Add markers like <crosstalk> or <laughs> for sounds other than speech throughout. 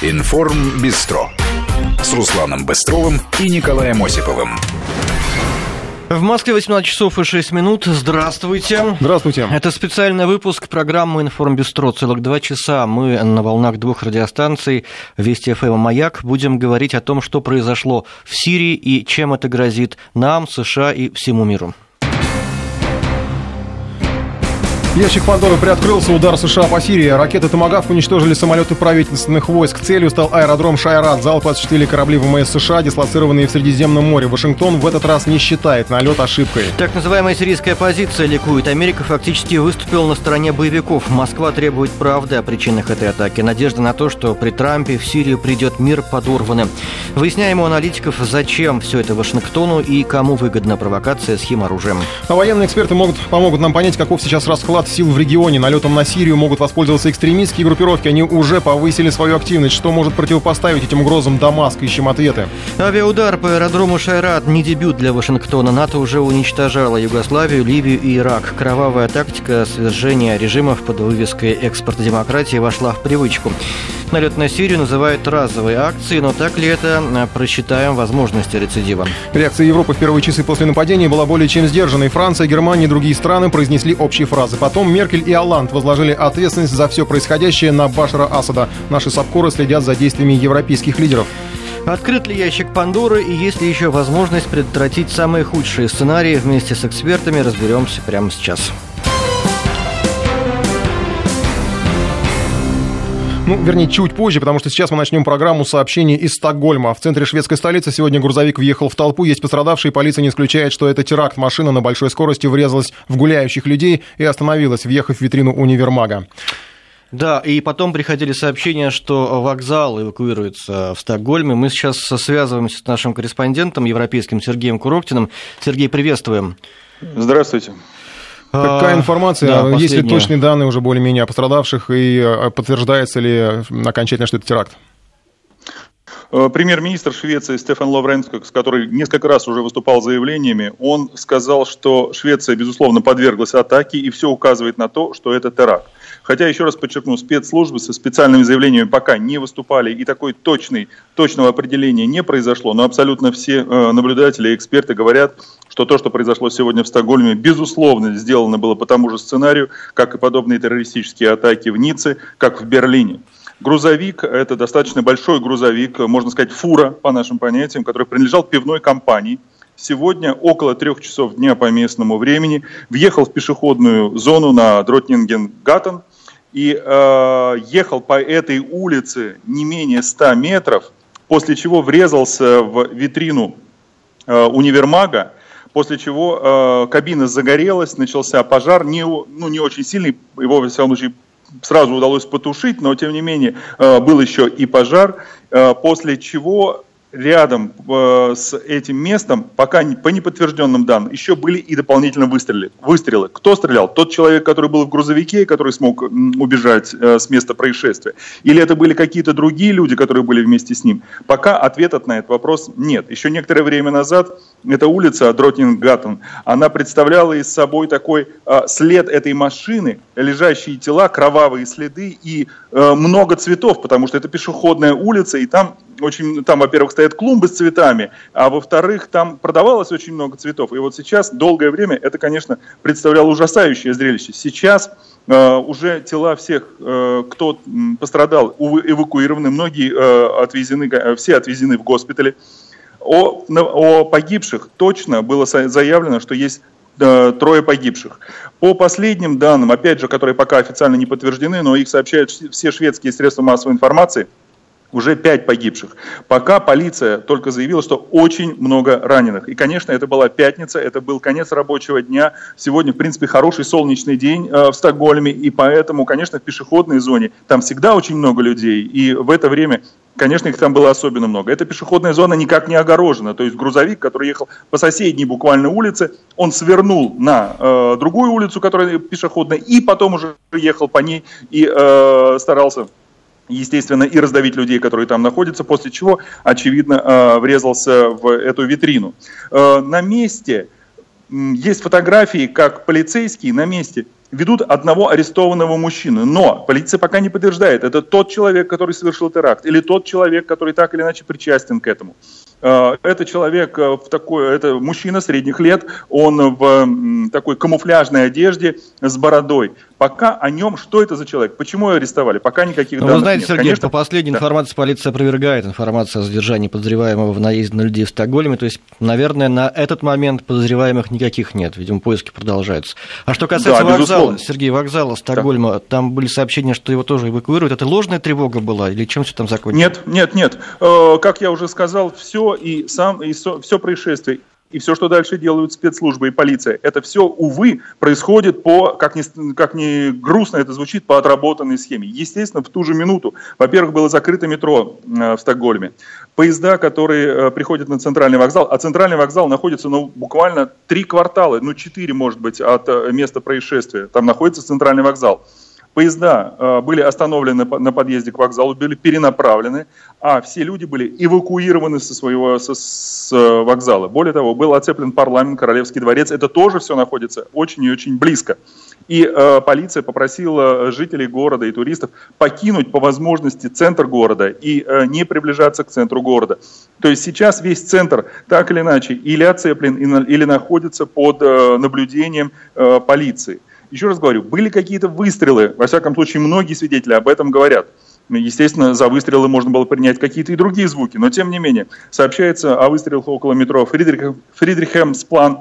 Информ Бистро с Русланом Быстровым и Николаем Осиповым. В Москве 18 часов и 6 минут. Здравствуйте. Здравствуйте. Это специальный выпуск программы «Информбюстро». Целых два часа мы на волнах двух радиостанций «Вести ФМ» «Маяк» будем говорить о том, что произошло в Сирии и чем это грозит нам, США и всему миру. Ящик Пандоры приоткрылся, удар США по Сирии. Ракеты «Томагавк» уничтожили самолеты правительственных войск. Целью стал аэродром Шайрат. Залп осуществили корабли ВМС США, дислоцированные в Средиземном море. Вашингтон в этот раз не считает налет ошибкой. Так называемая сирийская позиция ликует. Америка фактически выступила на стороне боевиков. Москва требует правды о причинах этой атаки. Надежда на то, что при Трампе в Сирию придет мир, подорваны. Выясняем у аналитиков, зачем все это Вашингтону и кому выгодна провокация с химоружием. А военные эксперты могут, помогут нам понять, каков сейчас расклад расклад сил в регионе. Налетом на Сирию могут воспользоваться экстремистские группировки. Они уже повысили свою активность. Что может противопоставить этим угрозам Дамаск? Ищем ответы. Авиаудар по аэродрому Шайрат не дебют для Вашингтона. НАТО уже уничтожало Югославию, Ливию и Ирак. Кровавая тактика свержения режимов под вывеской «Экспорт демократии» вошла в привычку. Налет на Сирию называют разовой акцией, но так ли это? Просчитаем возможности рецидива. Реакция Европы в первые часы после нападения была более чем сдержанной. Франция, Германия и другие страны произнесли общие фразы. Потом Меркель и Оланд возложили ответственность за все происходящее на Башара Асада. Наши сапкоры следят за действиями европейских лидеров. Открыт ли ящик Пандоры и есть ли еще возможность предотвратить самые худшие сценарии вместе с экспертами, разберемся прямо сейчас. Ну, вернее, чуть позже, потому что сейчас мы начнем программу сообщений из Стокгольма. В центре шведской столицы сегодня грузовик въехал в толпу. Есть пострадавшие. Полиция не исключает, что это теракт. Машина на большой скорости врезалась в гуляющих людей и остановилась, въехав в витрину универмага. Да, и потом приходили сообщения, что вокзал эвакуируется в Стокгольме. Мы сейчас связываемся с нашим корреспондентом европейским Сергеем Куроктиным. Сергей, приветствуем. Здравствуйте. Какая а, информация? Да, Есть ли точные данные уже более-менее о пострадавших и э, подтверждается ли окончательно, что это теракт? Э, премьер-министр Швеции Стефан Лавренскок, который несколько раз уже выступал заявлениями, он сказал, что Швеция, безусловно, подверглась атаке, и все указывает на то, что это теракт. Хотя, еще раз подчеркну, спецслужбы со специальными заявлениями пока не выступали, и такой точный, точного определения не произошло, но абсолютно все э, наблюдатели и эксперты говорят, что то, что произошло сегодня в Стокгольме, безусловно, сделано было по тому же сценарию, как и подобные террористические атаки в Ницце, как в Берлине. Грузовик, это достаточно большой грузовик, можно сказать, фура, по нашим понятиям, который принадлежал пивной компании. Сегодня около трех часов дня по местному времени въехал в пешеходную зону на Дроттнинггатан и э, ехал по этой улице не менее 100 метров, после чего врезался в витрину э, универмага, после чего э, кабина загорелась, начался пожар, не, ну, не очень сильный, его, во всяком случае, сразу удалось потушить, но, тем не менее, э, был еще и пожар, э, после чего рядом э, с этим местом, пока по неподтвержденным данным, еще были и дополнительно выстрелы. выстрелы. Кто стрелял? Тот человек, который был в грузовике, который смог убежать э, с места происшествия? Или это были какие-то другие люди, которые были вместе с ним? Пока ответа на этот вопрос нет. Еще некоторое время назад эта улица Дротнингаттен, она представляла из собой такой э, след этой машины, лежащие тела, кровавые следы и много цветов, потому что это пешеходная улица, и там очень, там, во-первых, стоят клумбы с цветами, а во-вторых, там продавалось очень много цветов. И вот сейчас, долгое время, это, конечно, представляло ужасающее зрелище. Сейчас э, уже тела всех, э, кто пострадал, эвакуированы, многие э, отвезены, э, все отвезены в госпитали. О, о погибших точно было заявлено, что есть э, трое погибших. По последним данным, опять же, которые пока официально не подтверждены, но их сообщают все шведские средства массовой информации – уже пять погибших. Пока полиция только заявила, что очень много раненых. И, конечно, это была пятница, это был конец рабочего дня. Сегодня, в принципе, хороший солнечный день э, в Стокгольме, и поэтому, конечно, в пешеходной зоне там всегда очень много людей, и в это время Конечно, их там было особенно много. Эта пешеходная зона никак не огорожена. То есть грузовик, который ехал по соседней буквально улице, он свернул на э, другую улицу, которая пешеходная, и потом уже ехал по ней и э, старался естественно, и раздавить людей, которые там находятся, после чего, очевидно, э, врезался в эту витрину. Э, на месте есть фотографии, как полицейские на месте ведут одного арестованного мужчину. Но полиция пока не подтверждает, это тот человек, который совершил теракт, или тот человек, который так или иначе причастен к этому. Э, это человек э, в такой, это мужчина средних лет, он в такой камуфляжной одежде с бородой. Пока о нем, что это за человек, почему его арестовали, пока никаких ну, данных Вы знаете, нет. Сергей, Конечно... по последней да. информации полиция опровергает информацию о задержании подозреваемого в наезде на людей в Стокгольме. То есть, наверное, на этот момент подозреваемых никаких нет. Видимо, поиски продолжаются. А что касается да, вокзала, безусловно. Сергей, вокзала Стокгольма, да. там были сообщения, что его тоже эвакуируют. Это ложная тревога была или чем все там закончилось? Нет, нет, нет. Э, как я уже сказал, все и сам и все происшествие и все, что дальше делают спецслужбы и полиция, это все, увы, происходит по, как ни, как ни грустно это звучит, по отработанной схеме. Естественно, в ту же минуту, во-первых, было закрыто метро э, в Стокгольме. Поезда, которые э, приходят на центральный вокзал, а центральный вокзал находится ну, буквально три квартала, ну четыре, может быть, от э, места происшествия. Там находится центральный вокзал. Поезда э, были остановлены на подъезде к вокзалу, были перенаправлены, а все люди были эвакуированы со своего со, с э, вокзала. Более того, был оцеплен парламент, Королевский дворец. Это тоже все находится очень и очень близко. И э, полиция попросила жителей города и туристов покинуть по возможности центр города и э, не приближаться к центру города. То есть сейчас весь центр так или иначе или оцеплен, или находится под э, наблюдением э, полиции. Еще раз говорю, были какие-то выстрелы, во всяком случае, многие свидетели об этом говорят. Естественно, за выстрелы можно было принять какие-то и другие звуки, но тем не менее, сообщается о выстрелах около метро Фридрих, Фридрихемсплан,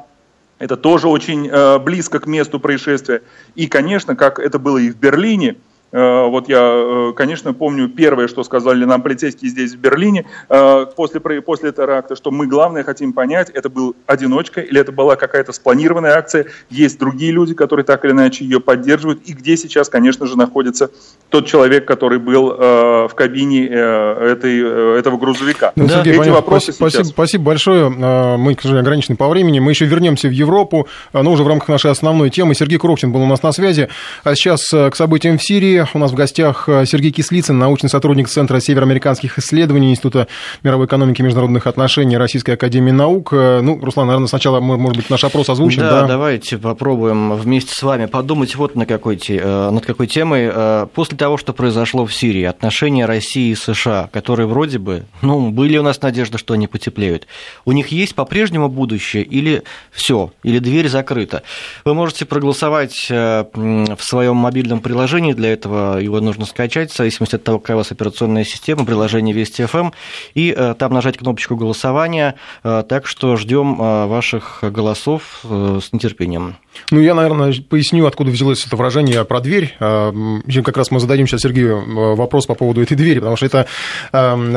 это тоже очень э, близко к месту происшествия. И, конечно, как это было и в Берлине, вот я, э, конечно, помню первое, что сказали нам полицейские здесь в Берлине э, после, после теракта, что мы главное хотим понять, это был одиночка или это была какая-то спланированная акция, есть другие люди, которые так или иначе ее поддерживают, и где сейчас, конечно же, находится тот человек, который был в кабине этой, этого грузовика. Ну, да. Сергей, Эти понятно. вопросы спасибо, сейчас... спасибо большое. Мы, к сожалению, ограничены по времени. Мы еще вернемся в Европу, но уже в рамках нашей основной темы. Сергей Коробчин был у нас на связи. А сейчас к событиям в Сирии. У нас в гостях э, Сергей Кислицын, научный сотрудник Центра североамериканских исследований Института мировой экономики и международных отношений Российской Академии Наук. Э, ну, Руслан, наверное, сначала, может быть, наш опрос озвучим. Да, да, давайте попробуем вместе с вами подумать вот на какой, э, над какой темой. После того, что произошло в Сирии, отношения России и США, которые вроде бы, ну, были у нас надежды, что они потеплеют, у них есть по-прежнему будущее или все, или дверь закрыта? Вы можете проголосовать в своем мобильном приложении для этого этого его нужно скачать, в зависимости от того, какая у вас операционная система, приложение Вести FM, и э, там нажать кнопочку голосования. Э, так что ждем э, ваших голосов с нетерпением. Ну, я, наверное, поясню, откуда взялось это выражение про дверь. Как раз мы зададим сейчас Сергею вопрос по поводу этой двери, потому что это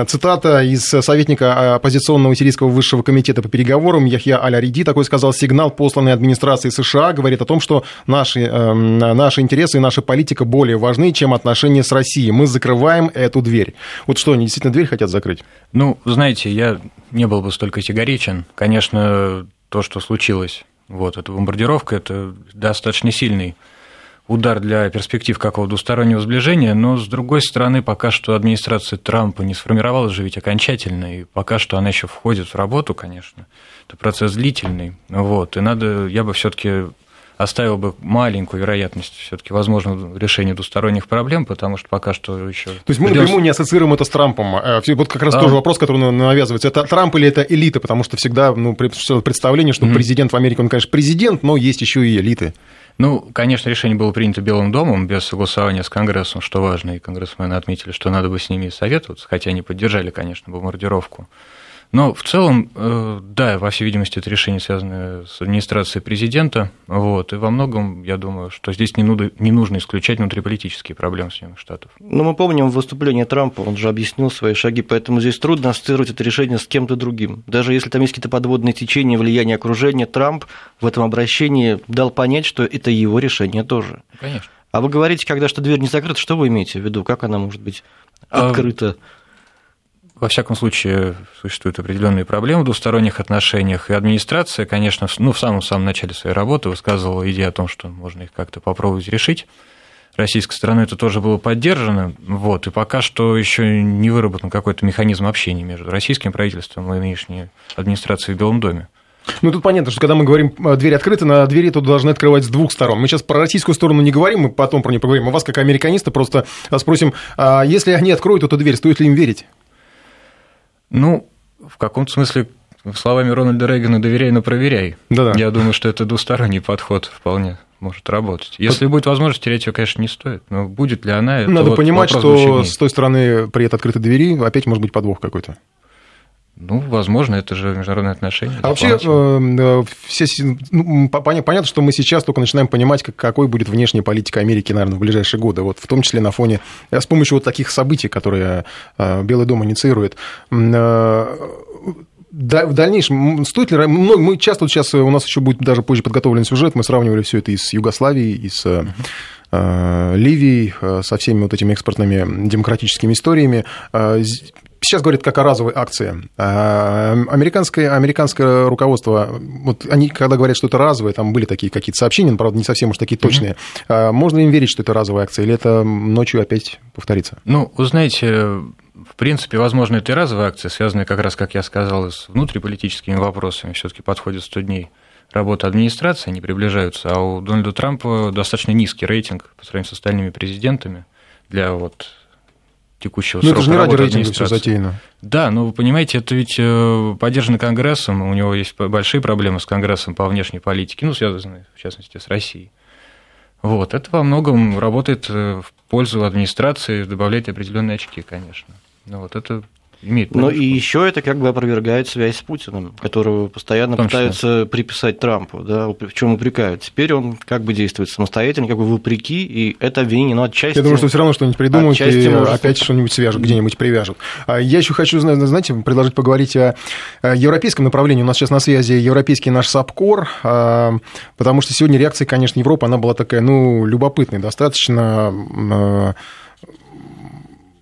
цитата из советника оппозиционного сирийского высшего комитета по переговорам Яхья Аль-Ариди, такой сказал, сигнал, посланный администрацией США, говорит о том, что наши, наши интересы и наша политика более важны, важны, чем отношения с Россией. Мы закрываем эту дверь. Вот что, они действительно дверь хотят закрыть? Ну, знаете, я не был бы столько категоричен. Конечно, то, что случилось, вот, эта бомбардировка, это достаточно сильный удар для перспектив какого-то двустороннего сближения, но, с другой стороны, пока что администрация Трампа не сформировалась же ведь окончательно, и пока что она еще входит в работу, конечно, это процесс длительный, вот, и надо, я бы все таки оставил бы маленькую вероятность все-таки возможного решения двусторонних проблем, потому что пока что еще. То есть мы придёмся... напрямую не ассоциируем это с Трампом. А, вот как раз а... тоже вопрос, который навязывается. Это Трамп или это элита? Потому что всегда ну, представление, что mm-hmm. президент в Америке, он, конечно, президент, но есть еще и элиты. Ну, конечно, решение было принято Белым домом без согласования с Конгрессом, что важно, и конгрессмены отметили, что надо бы с ними советоваться, хотя они поддержали, конечно, бомбардировку. Но в целом, э, да, во всей видимости, это решение связано с администрацией президента. Вот, и во многом, я думаю, что здесь не, нужно, не нужно исключать внутриполитические проблемы Соединенных Штатов. Ну, мы помним выступление Трампа, он же объяснил свои шаги, поэтому здесь трудно ассоциировать это решение с кем-то другим. Даже если там есть какие-то подводные течения, влияние окружения, Трамп в этом обращении дал понять, что это его решение тоже. Конечно. А вы говорите, когда что дверь не закрыта, что вы имеете в виду? Как она может быть а, открыта? А во всяком случае, существуют определенные проблемы в двусторонних отношениях, и администрация, конечно, ну, в самом-самом начале своей работы высказывала идею о том, что можно их как-то попробовать решить. Российской стороной это тоже было поддержано, вот, и пока что еще не выработан какой-то механизм общения между российским правительством и нынешней администрацией в Белом доме. Ну, тут понятно, что когда мы говорим, э, дверь открыта, на двери тут должны открывать с двух сторон. Мы сейчас про российскую сторону не говорим, мы потом про нее поговорим. Мы вас, как американиста, просто спросим, а если они откроют эту дверь, стоит ли им верить? Ну, в каком-то смысле, словами Рональда Рейгана, доверяй, но проверяй. Да-да. Я думаю, что это двусторонний подход вполне может работать. Если будет возможность, терять ее, конечно, не стоит. Но будет ли она, это Надо вот понимать, что с той стороны при этой открытой двери опять может быть подвох какой-то. Ну, возможно, это же международные отношения. А вообще, э, все, ну, понятно, что мы сейчас только начинаем понимать, какой будет внешняя политика Америки, наверное, в ближайшие годы. Вот в том числе на фоне, э, с помощью вот таких событий, которые э, Белый дом инициирует в дальнейшем, стоит ли... Мы часто вот сейчас, у нас еще будет даже позже подготовлен сюжет, мы сравнивали все это и с Югославией, и с. Ливией, со всеми вот этими экспортными демократическими историями сейчас говорят как о разовой акции. А, американское, американское руководство, вот они, когда говорят, что это разовое, там были такие какие-то сообщения, но, правда, не совсем уж такие точные. Mm-hmm. Можно им верить, что это разовая акция, или это ночью опять повторится? Ну, вы знаете, в принципе, возможно, это и разовая акция, связанная как раз, как я сказал, с внутриполитическими вопросами. все таки подходит 100 дней работы администрации, они приближаются, а у Дональда Трампа достаточно низкий рейтинг по сравнению с остальными президентами для вот текущего но ну, срока это же не ради рейтинга все затеяно. Да, но вы понимаете, это ведь э, поддержано Конгрессом, у него есть большие проблемы с Конгрессом по внешней политике, ну, связанные, в частности, с Россией. Вот, это во многом работает э, в пользу администрации, добавляет определенные очки, конечно. Ну, вот это имеет Ну и еще это как бы опровергает связь с Путиным, которого постоянно пытаются приписать Трампу, да, в чем упрекают. Теперь он как бы действует самостоятельно, как бы вопреки, и это обвинение, но отчасти... Я думаю, что все равно что-нибудь придумают и может... опять что-нибудь свяжут, где-нибудь привяжут. А я еще хочу, знаете, предложить поговорить о европейском направлении. У нас сейчас на связи европейский наш САПКОР, а, потому что сегодня реакция, конечно, Европы, она была такая, ну, любопытная, достаточно а,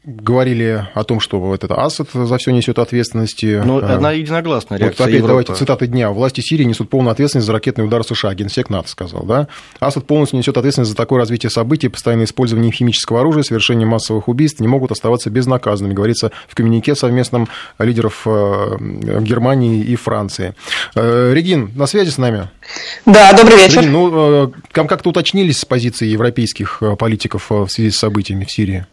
говорили о том, что вот это Асад за все несет ответственность. Ну, она единогласная реакция Вот опять Европы. давайте цитаты дня. Власти Сирии несут полную ответственность за ракетный удар США. Генсек НАТО сказал, да? Асад полностью несет ответственность за такое развитие событий, постоянное использование химического оружия, совершение массовых убийств не могут оставаться безнаказанными, говорится в коммюнике совместном лидеров э, Германии и Франции. Э, Регин, на связи с нами? Да, добрый вечер. Регин, ну, э, как-то уточнились с позиции европейских политиков в связи с событиями в Сирии?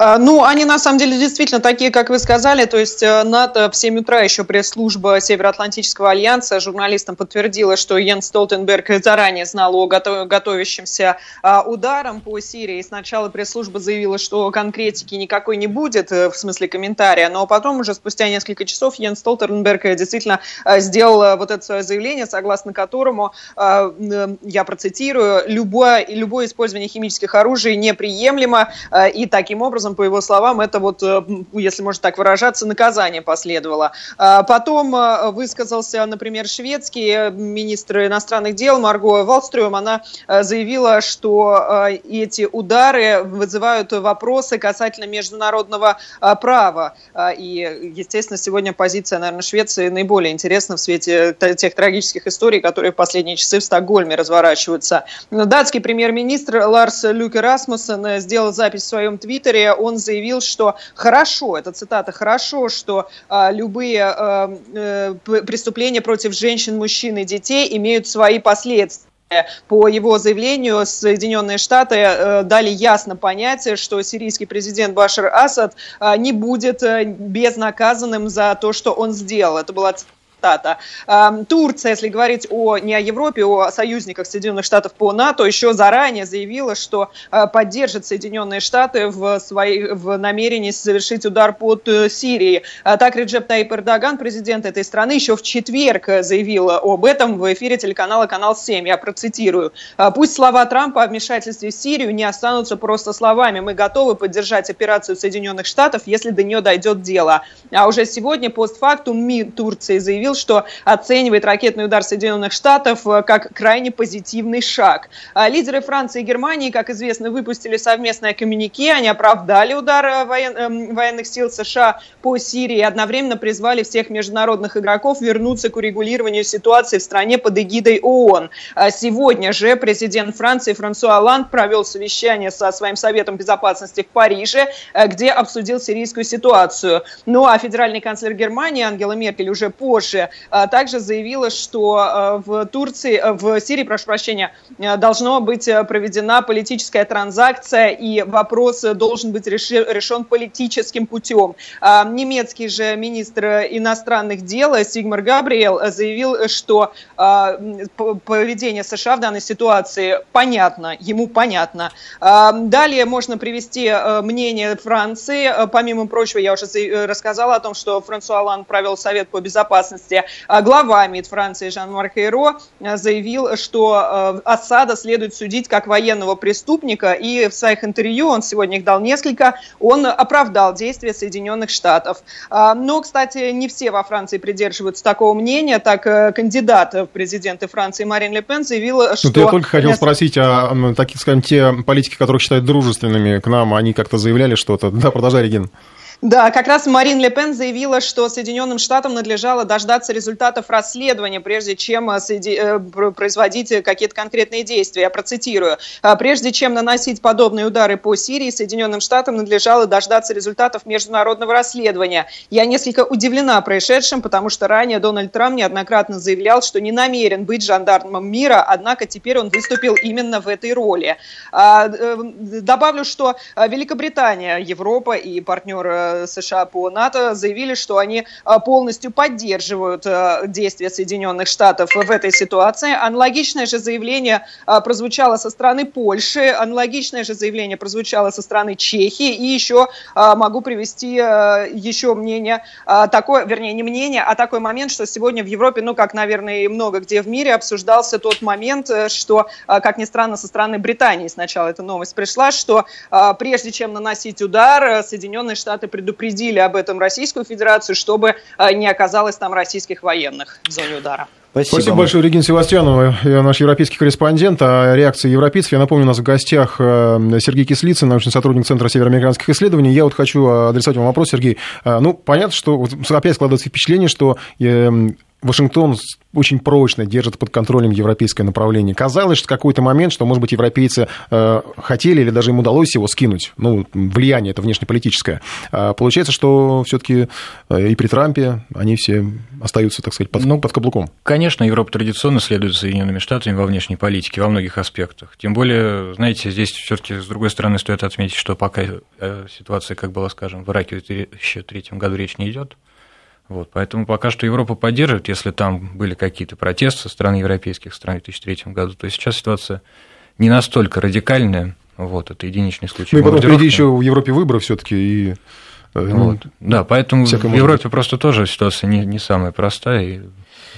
А, ну, они на самом деле действительно такие, как вы сказали. То есть э, НАТО в 7 утра еще пресс-служба Североатлантического альянса журналистам подтвердила, что Йен Столтенберг заранее знал о готовящемся а, ударом по Сирии. Сначала пресс-служба заявила, что конкретики никакой не будет, э, в смысле комментария, но потом уже спустя несколько часов Йен Столтенберг действительно э, сделал вот это свое заявление, согласно которому, я процитирую, любое, любое использование химических оружий неприемлемо, и таким образом образом, по его словам, это вот, э, если можно так выражаться, наказание последовало. А потом э, высказался, например, шведский министр иностранных дел Марго Валстрюм. Она э, заявила, что эти удары вызывают вопросы касательно международного права. И, естественно, сегодня позиция, наверное, Швеции наиболее интересна в свете тех трагических историй, которые в последние часы в Стокгольме разворачиваются. Датский премьер-министр Ларс Люке Расмуссен сделал запись в своем твиттере он заявил, что хорошо, это цитата, хорошо, что а, любые а, э, преступления против женщин, мужчин и детей имеют свои последствия. По его заявлению, Соединенные Штаты э, дали ясно понять, что сирийский президент Башар Асад э, не будет э, безнаказанным за то, что он сделал. Это была цитата. Турция, если говорить о, не о Европе, о союзниках Соединенных Штатов по НАТО, еще заранее заявила, что а, поддержит Соединенные Штаты в, своей, в намерении совершить удар под э, Сирией. А так Реджеп Таип Эрдоган, президент этой страны, еще в четверг заявил об этом в эфире телеканала «Канал 7». Я процитирую. «А «Пусть слова Трампа о вмешательстве в Сирию не останутся просто словами. Мы готовы поддержать операцию Соединенных Штатов, если до нее дойдет дело». А уже сегодня постфактум МИД Турции заявил, заявил, что оценивает ракетный удар Соединенных Штатов э, как крайне позитивный шаг. А лидеры Франции и Германии, как известно, выпустили совместное коммюнике. Они оправдали удар э. Эм, военных сил США по Сирии и одновременно призвали всех международных игроков вернуться к урегулированию ситуации в стране под эгидой ООН. А сегодня же президент Франции Франсуа Оланд провел совещание со своим Советом Безопасности в Париже, э, где обсудил сирийскую ситуацию. Ну а федеральный канцлер Германии Ангела Меркель уже позже оружия, также заявила, что в Турции, в Сирии, прошу прощения, должно быть проведена политическая транзакция, и вопрос должен быть решен политическим путем. Немецкий же министр иностранных дел Сигмар Габриэл заявил, что поведение США в данной ситуации понятно, ему понятно. Далее можно привести мнение Франции. Помимо прочего, я уже рассказала о том, что Франсуа Оланд провел совет по безопасности. Глава МИД Франции Жан-Марк Эйро заявил, что Асада следует судить как военного преступника, и в своих интервью, он сегодня их дал несколько, он оправдал действия Соединенных Штатов. Но, кстати, не все во Франции придерживаются такого мнения. Так, кандидат в президенты Франции Марин Ле Пен заявила, что... Ну, я только хотел спросить, а, такие, скажем, те политики, которых считают дружественными к нам, они как-то заявляли что-то? Да, продолжай, Регин. Да, как раз Марин Ле Пен заявила, что Соединенным Штатам надлежало дождаться результатов расследования, прежде чем э, э, производить какие-то конкретные действия. Я процитирую. «А прежде чем наносить подобные удары по Сирии, Соединенным Штатам надлежало дождаться результатов международного расследования. Я несколько удивлена происшедшим, потому что ранее Дональд Трамп неоднократно заявлял, что не намерен быть жандармом мира, однако теперь он выступил именно в этой роли. А, э, добавлю, что Великобритания, Европа и партнеры США по НАТО заявили, что они а, полностью поддерживают а, действия Соединенных Штатов в этой ситуации. Аналогичное же заявление а, прозвучало со стороны Польши, аналогичное же заявление прозвучало со стороны Чехии, и еще могу привести еще мнение, такое, вернее, не мнение, а такой момент, что сегодня в Европе, ну, как, наверное, и много где в мире, обсуждался тот момент, что, как ни странно, со стороны Британии сначала эта новость пришла, что прежде чем наносить удар, Соединенные Штаты предупредили об этом Российскую Федерацию, чтобы э, не оказалось там российских военных в зоне удара. Спасибо. Спасибо большое, Регина Севастьянова, наш европейский корреспондент. О реакции европейцев. Я напомню, у нас в гостях э, Сергей Кислицын, научный сотрудник Центра североамериканских исследований. Я вот хочу адресовать вам вопрос, Сергей. Э, ну, понятно, что опять складывается впечатление, что Вашингтон очень прочно держит под контролем европейское направление. Казалось, что в какой-то момент, что, может быть, европейцы э, хотели или даже им удалось его скинуть, ну, влияние это внешнеполитическое. А получается, что все-таки э, и при Трампе они все остаются, так сказать, под, ну, под каблуком. Конечно, Европа традиционно следует за Соединенными Штатами во внешней политике во многих аспектах. Тем более, знаете, здесь все-таки с другой стороны стоит отметить, что пока э, ситуация, как было скажем, в Ираке в 2003 году речь не идет, вот, поэтому пока что Европа поддерживает, если там были какие-то протесты со стороны европейских стран в 2003 году, то сейчас ситуация не настолько радикальная. Вот, это единичный случай. Ну и потом впереди еще в Европе выборы все-таки и э, ну, вот. Да, поэтому в Европе быть. просто тоже ситуация не, не самая простая. И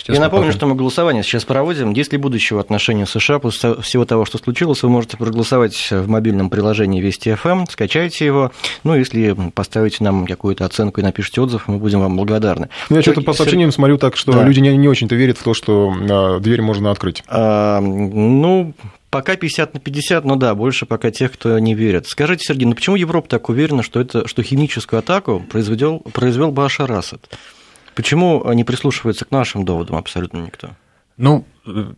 я напомню, пока... что мы голосование сейчас проводим. Есть ли будущего отношения США после всего того, что случилось, вы можете проголосовать в мобильном приложении Вести ФМ, скачайте его. Ну, если поставите нам какую-то оценку и напишите отзыв, мы будем вам благодарны. Ну, я что-то по сообщениям смотрю так, что да. люди не, не очень-то верят в то, что а, дверь можно открыть. А, ну, Пока 50 на 50, но да, больше пока тех, кто не верит. Скажите, Сергей, ну почему Европа так уверена, что, это, что химическую атаку произвел, произвел Башар Асад? Почему не прислушивается к нашим доводам абсолютно никто? Ну,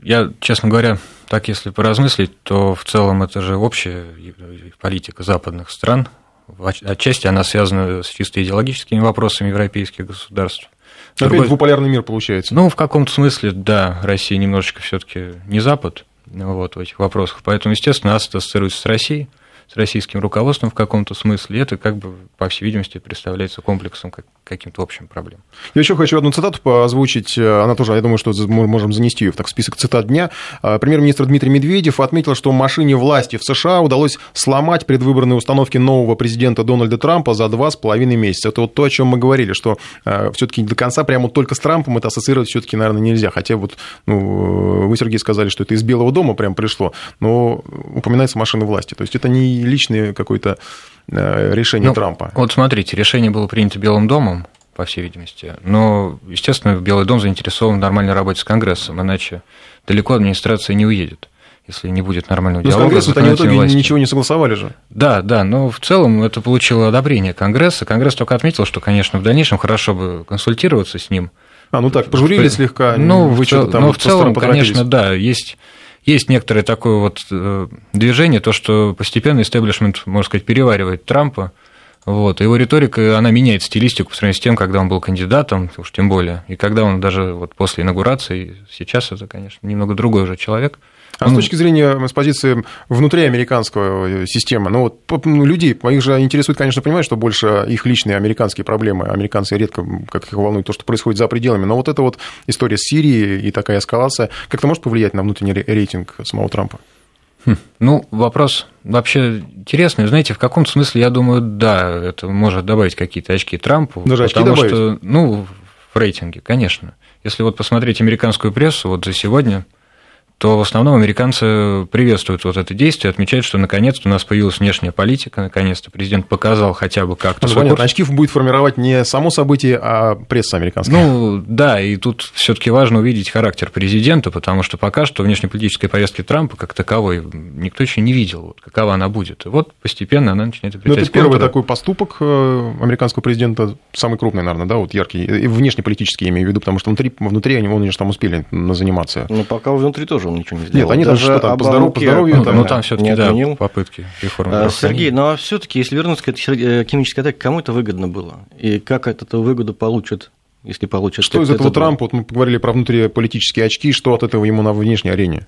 я, честно говоря, так если поразмыслить, то в целом это же общая политика западных стран. Отчасти она связана с чисто идеологическими вопросами европейских государств. Опять Другой... двуполярный мир получается. Ну, в каком-то смысле, да, Россия немножечко все таки не Запад вот, в этих вопросах. Поэтому, естественно, АСТ ассоциируется с Россией с российским руководством в каком-то смысле. Это, как бы, по всей видимости, представляется комплексом как, каким-то общим проблем. Я еще хочу одну цитату озвучить. Она тоже, я думаю, что мы можем занести ее в так, список цитат дня. А, премьер-министр Дмитрий Медведев отметил, что машине власти в США удалось сломать предвыборные установки нового президента Дональда Трампа за два с половиной месяца. Это вот то, о чем мы говорили, что а, все-таки до конца прямо только с Трампом это ассоциировать все-таки, наверное, нельзя. Хотя вот ну, вы, Сергей, сказали, что это из Белого дома прям пришло, но упоминается машина власти. То есть это не личное какое-то э, решение ну, Трампа. Вот смотрите, решение было принято Белым домом, по всей видимости. Но, естественно, Белый дом заинтересован в нормальной работе с Конгрессом, иначе далеко администрация не уедет если не будет нормального но диалога. Но с Конгрессом они в итоге власти. ничего не согласовали же. Да, да, но в целом это получило одобрение Конгресса. Конгресс только отметил, что, конечно, в дальнейшем хорошо бы консультироваться с ним. А, ну так, пожурили слегка. Ну, вы что-то там но в целом, конечно, да, есть есть некоторое такое вот э, движение, то, что постепенно истеблишмент, можно сказать, переваривает Трампа, Вот. Его риторика, она меняет стилистику по сравнению с тем, когда он был кандидатом, уж тем более. И когда он даже вот после инаугурации, сейчас это, конечно, немного другой уже человек. А с точки зрения, с позиции внутриамериканского системы, ну вот ну, людей, их же интересует, конечно, понимать, что больше их личные американские проблемы. Американцы редко, как их волнует то, что происходит за пределами. Но вот эта вот история с Сирией и такая эскалация, как-то может повлиять на внутренний рейтинг самого Трампа? Хм. Ну, вопрос вообще интересный. Знаете, в каком смысле, я думаю, да, это может добавить какие-то очки Трампу. Даже очки потому добавить? что, ну, в рейтинге, конечно. Если вот посмотреть американскую прессу, вот за сегодня то в основном американцы приветствуют вот это действие, отмечают, что наконец-то у нас появилась внешняя политика, наконец-то президент показал хотя бы как-то. Ну, понятно, очки будет формировать не само событие, а пресса американская. Ну, да, и тут все таки важно увидеть характер президента, потому что пока что внешнеполитической повестки Трампа как таковой никто еще не видел, вот, какова она будет. И вот постепенно она начинает обретать Ну, это первый такой поступок э, американского президента, самый крупный, наверное, да, вот яркий, внешнеполитический, я имею в виду, потому что внутри, внутри они, они же там успели заниматься. Ну, пока внутри тоже он ничего не сделал. Нет, они даже что там, по, здоров, по здоровью... Ну, там, ну, там все таки да, попытки реформы. А, Сергей, ну, а все таки если вернуться к этой химической атаке, кому это выгодно было? И как эту выгоду получат если получат. Что из этого это Трампа, вот мы поговорили про внутриполитические очки, что от этого ему на внешней арене?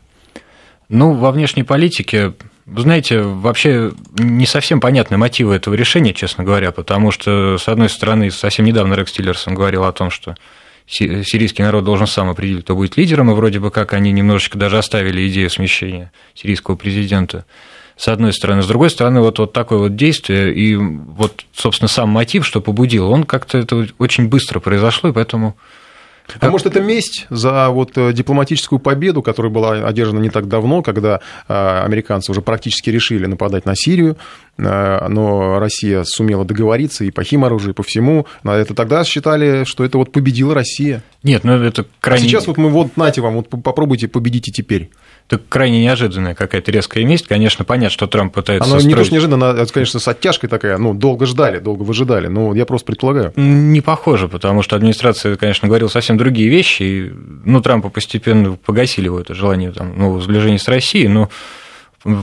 Ну, во внешней политике, вы знаете, вообще не совсем понятны мотивы этого решения, честно говоря, потому что, с одной стороны, совсем недавно Рекс Тиллерсон говорил о том, что сирийский народ должен сам определить, кто будет лидером, и вроде бы как они немножечко даже оставили идею смещения сирийского президента с одной стороны. С другой стороны, вот, вот такое вот действие, и вот, собственно, сам мотив, что побудил, он как-то это очень быстро произошло, и поэтому а может, это месть за вот э, дипломатическую победу, которая была одержана не так давно, когда э, американцы уже практически решили нападать на Сирию, э, но Россия сумела договориться и по химоружию, и по всему. Это тогда считали, что это вот победила Россия. Нет, ну это крайне... А сейчас вот мы вот, нате вам, вот попробуйте победите теперь. Это крайне неожиданная какая-то резкая месть. Конечно, понятно, что Трамп пытается Она строить... не то, что неожиданно, она, конечно, с оттяжкой такая, ну, долго ждали, долго выжидали, но я просто предполагаю. Не похоже, потому что администрация, конечно, говорила совсем другие вещи, и, ну, Трампа постепенно погасили его это желание там, ну, сближения с Россией, но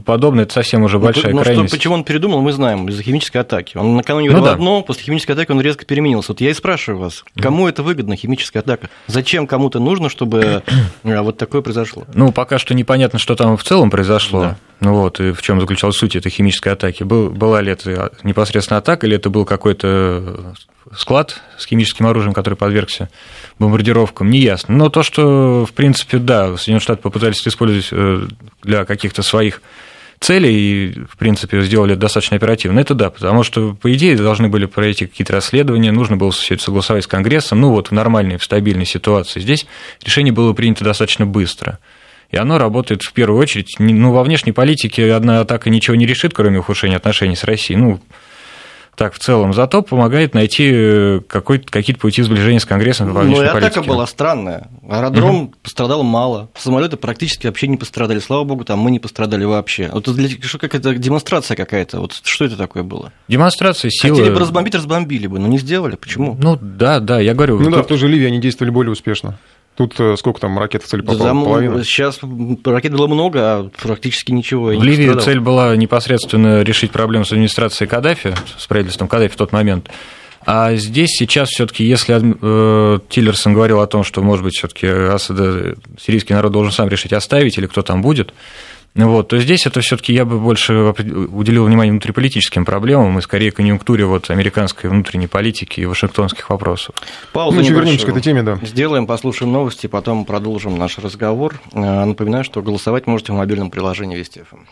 подобное, это совсем уже ну, большая ну, крайность. Что, почему он передумал, мы знаем, из-за химической атаки. Он накануне ну говорил ну, да. одно, после химической атаки он резко переменился. Вот я и спрашиваю вас, кому это выгодно, химическая атака? Зачем кому-то нужно, чтобы э, <clears throat> вот такое произошло? Ну, пока что непонятно, что там в целом произошло. Да. Ну вот, и в чем заключалась суть этой химической атаки. Был, была ли это непосредственно атака, или это был какой-то склад с химическим оружием, который подвергся бомбардировкам, не ясно. Но то, что, в принципе, да, Соединенные Штаты попытались это использовать э, для каких-то своих целей и, в принципе, сделали это достаточно оперативно, это да, потому что, по идее, должны были пройти какие-то расследования, нужно было все это согласовать с Конгрессом, ну вот в нормальной, в стабильной ситуации. Здесь решение было принято достаточно быстро. И оно работает в первую очередь, ну, во внешней политике одна атака ничего не решит, кроме ухудшения отношений с Россией. Ну, так в целом, зато помогает найти э, какие-то пути сближения с Конгрессом во Ну и атака политике. была странная. Аэродром угу. пострадал мало, самолеты практически вообще не пострадали. Слава богу, там мы не пострадали вообще. Вот для, что какая-то демонстрация какая-то. Вот что это такое было? Демонстрация силы. Хотели бы разбомбить, разбомбили бы, но не сделали. Почему? Ну да, да, я говорю. Ну тут... да, в той же Ливии они действовали более успешно. Тут э, сколько там ракет в цель попало? Половина? Сейчас ракет было много, а практически ничего. В Ливии цель была непосредственно решить проблему с администрацией Каддафи, с правительством Каддафи в тот момент. А здесь сейчас все-таки, если э, Тиллерсон говорил о том, что, может быть, все-таки Асада, сирийский народ должен сам решить, оставить или кто там будет, вот, то здесь это все-таки я бы больше уделил внимание внутриполитическим проблемам и скорее конъюнктуре вот американской внутренней политики и вашингтонских вопросов. Паузу Мы еще вернемся к этой теме, да. Сделаем, послушаем новости, потом продолжим наш разговор. Э, напоминаю, что голосовать можете в мобильном приложении Вести ФМ.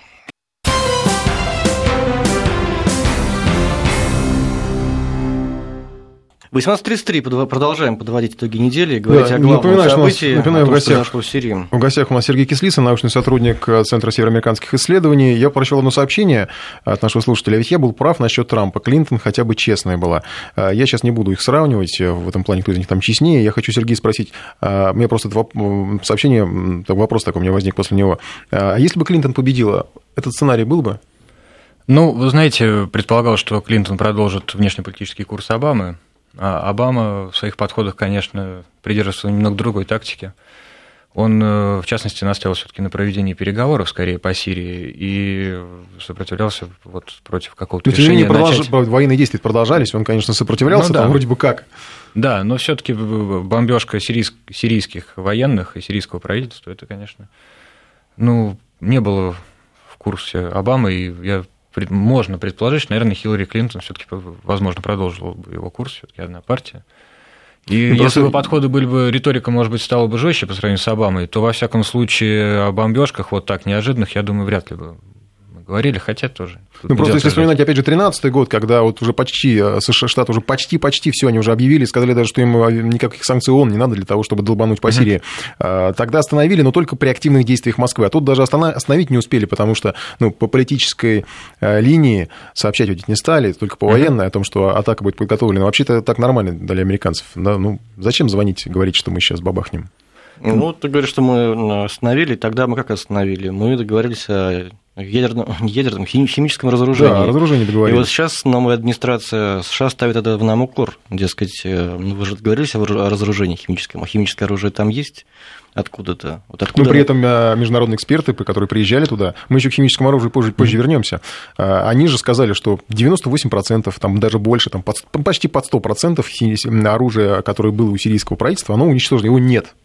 18.33, продолжаем подводить итоги недели, говорить да, о главном напоминаю, событии, напоминаю, о том, в гостях, что в Сирии. В гостях у нас Сергей Кислицын, научный сотрудник э, Центра североамериканских исследований. Я прочел одно сообщение от нашего слушателя. Ведь я был прав насчет Трампа. Клинтон хотя бы честная была. Э, я сейчас не буду их сравнивать, э, в этом плане кто из них там честнее. Я хочу Сергей спросить, мне просто это сообщение, вопрос такой у меня возник после него. А если бы Клинтон победила, этот сценарий был бы? Ну, вы знаете, предполагал, что Клинтон продолжит внешнеполитический курс Обамы, а Обама в своих подходах, конечно, придерживался немного другой тактики. он, э, в частности, настаивал все-таки на проведении переговоров, скорее, по Сирии, и сопротивлялся вот против какого-то но, решения продолж... начать... Военные действия продолжались, он, конечно, сопротивлялся, ну, да. там вроде бы как. Да, но все-таки бомбежка сирийск... сирийских военных и сирийского правительства, это, конечно, ну, не было в курсе Обамы, и я можно предположить, что, наверное, Хиллари Клинтон все-таки, возможно, продолжила бы его курс, все-таки одна партия. И ну, если бы подходы были бы, риторика, может быть, стала бы жестче по сравнению с Обамой, то, во всяком случае, о бомбежках вот так неожиданных, я думаю, вряд ли бы говорили, хотя тоже. Ну, просто если вспоминать, опять же, 13 год, когда вот уже почти, э, США, Штаты уже почти-почти все они уже объявили, сказали даже, что им э, никаких санкций ООН не надо для того, чтобы долбануть по Сирии. Uh-huh. Тогда остановили, но только при активных действиях Москвы. А тут даже остановить не успели, потому что ну, по политической э, линии сообщать ведь не стали, только по военной, uh-huh. о том, что атака будет подготовлена. Вообще-то так нормально для американцев. Да? Ну, зачем звонить, говорить, что мы сейчас бабахнем? Ну, ты говоришь, что мы остановили, тогда мы как остановили? Мы договорились о ядерном, ядерном химическом разоружении. Да, разоружение договорились. И вот сейчас новая администрация США ставит это в нам укор. Дескать, э, ну, вы же договорились о разоружении химическом, а химическое оружие там есть откуда-то. Вот откуда... Но при этом э, международные эксперты, которые приезжали туда, мы еще к химическому оружию позже, позже mm-hmm. вернемся, э, они же сказали, что 98%, там даже больше, там под, почти под 100% оружия, которое было у сирийского правительства, оно уничтожено, его нет.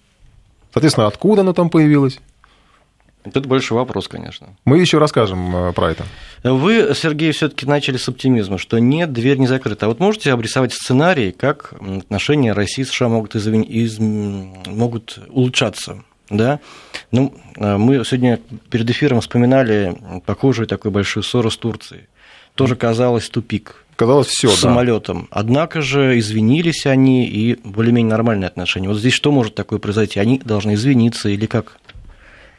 Соответственно, откуда оно там появилось? Это больше вопрос, конечно. Мы еще расскажем э, про это. Вы, Сергей, все-таки начали с оптимизма, что нет, дверь не закрыта. А вот можете обрисовать сценарий, как отношения России и США могут, извин... из... могут улучшаться? Да? Ну, э, мы сегодня перед эфиром вспоминали похожую такую большую ссору с Турцией. Тоже казалось тупик. Казалось все, с да. самолетом. Однако же извинились они и более-менее нормальные отношения. Вот здесь что может такое произойти? Они должны извиниться или как?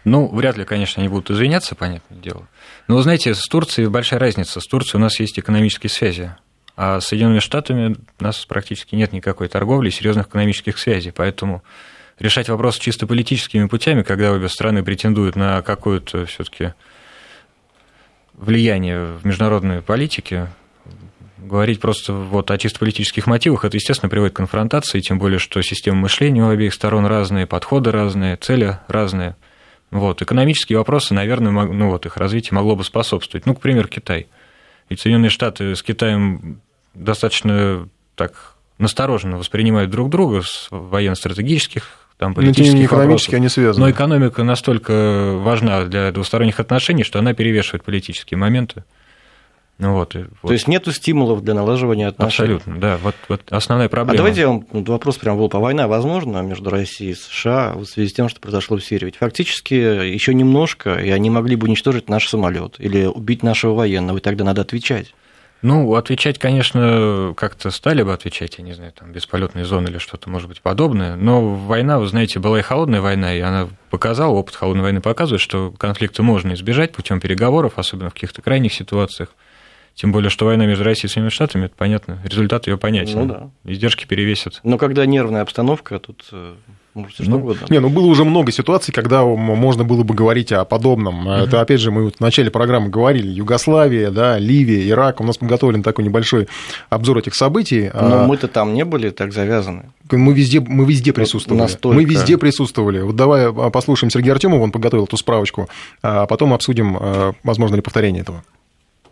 Ну, вряд ли, конечно, они будут извиняться, понятное дело. Но, вы знаете, с Турцией большая разница. С Турцией у нас есть экономические связи. А с Соединенными Штатами у нас практически нет никакой торговли и серьезных экономических связей. Поэтому решать вопрос чисто политическими путями, когда обе страны претендуют на какое-то все-таки влияние в международной политике, говорить просто вот о чисто политических мотивах, это, естественно, приводит к конфронтации, тем более, что системы мышления у обеих сторон разные, подходы разные, цели разные. Вот. Экономические вопросы, наверное, ну, вот, их развитие могло бы способствовать. Ну, к примеру, Китай. Ведь Соединенные Штаты с Китаем достаточно так настороженно воспринимают друг друга с военно-стратегических там, политических но, экономически вопросов. они связаны. Но экономика настолько важна для двусторонних отношений, что она перевешивает политические моменты. Ну вот, вот. То есть нет стимулов для налаживания отношений. Абсолютно, да. Вот, вот основная проблема. А давайте я вам вопрос прям был по война возможно между Россией и США в связи с тем, что произошло в Сирии. Ведь фактически еще немножко, и они могли бы уничтожить наш самолет или убить нашего военного, и тогда надо отвечать. Ну, отвечать, конечно, как-то стали бы отвечать, я не знаю, там, бесполетные зоны или что-то, может быть, подобное. Но война, вы знаете, была и холодная война, и она показала, опыт холодной войны показывает, что конфликта можно избежать путем переговоров, особенно в каких-то крайних ситуациях. Тем более, что война между Россией и Соединенными Штатами, это понятно, результат ее понятен. Ну, да. Издержки перевесят. Но когда нервная обстановка, тут э, может, что ну, угодно. Не, ну было уже много ситуаций, когда можно было бы говорить о подобном. Угу. Это, опять же, мы вот в начале программы говорили, Югославия, да, Ливия, Ирак. У нас подготовлен такой небольшой обзор этих событий. Но а... мы-то там не были так завязаны. Мы везде, мы везде присутствовали. Настолько... Мы везде присутствовали. Вот давай а, послушаем Сергея Артемова, он подготовил эту справочку, а потом обсудим, а, возможно ли повторение этого.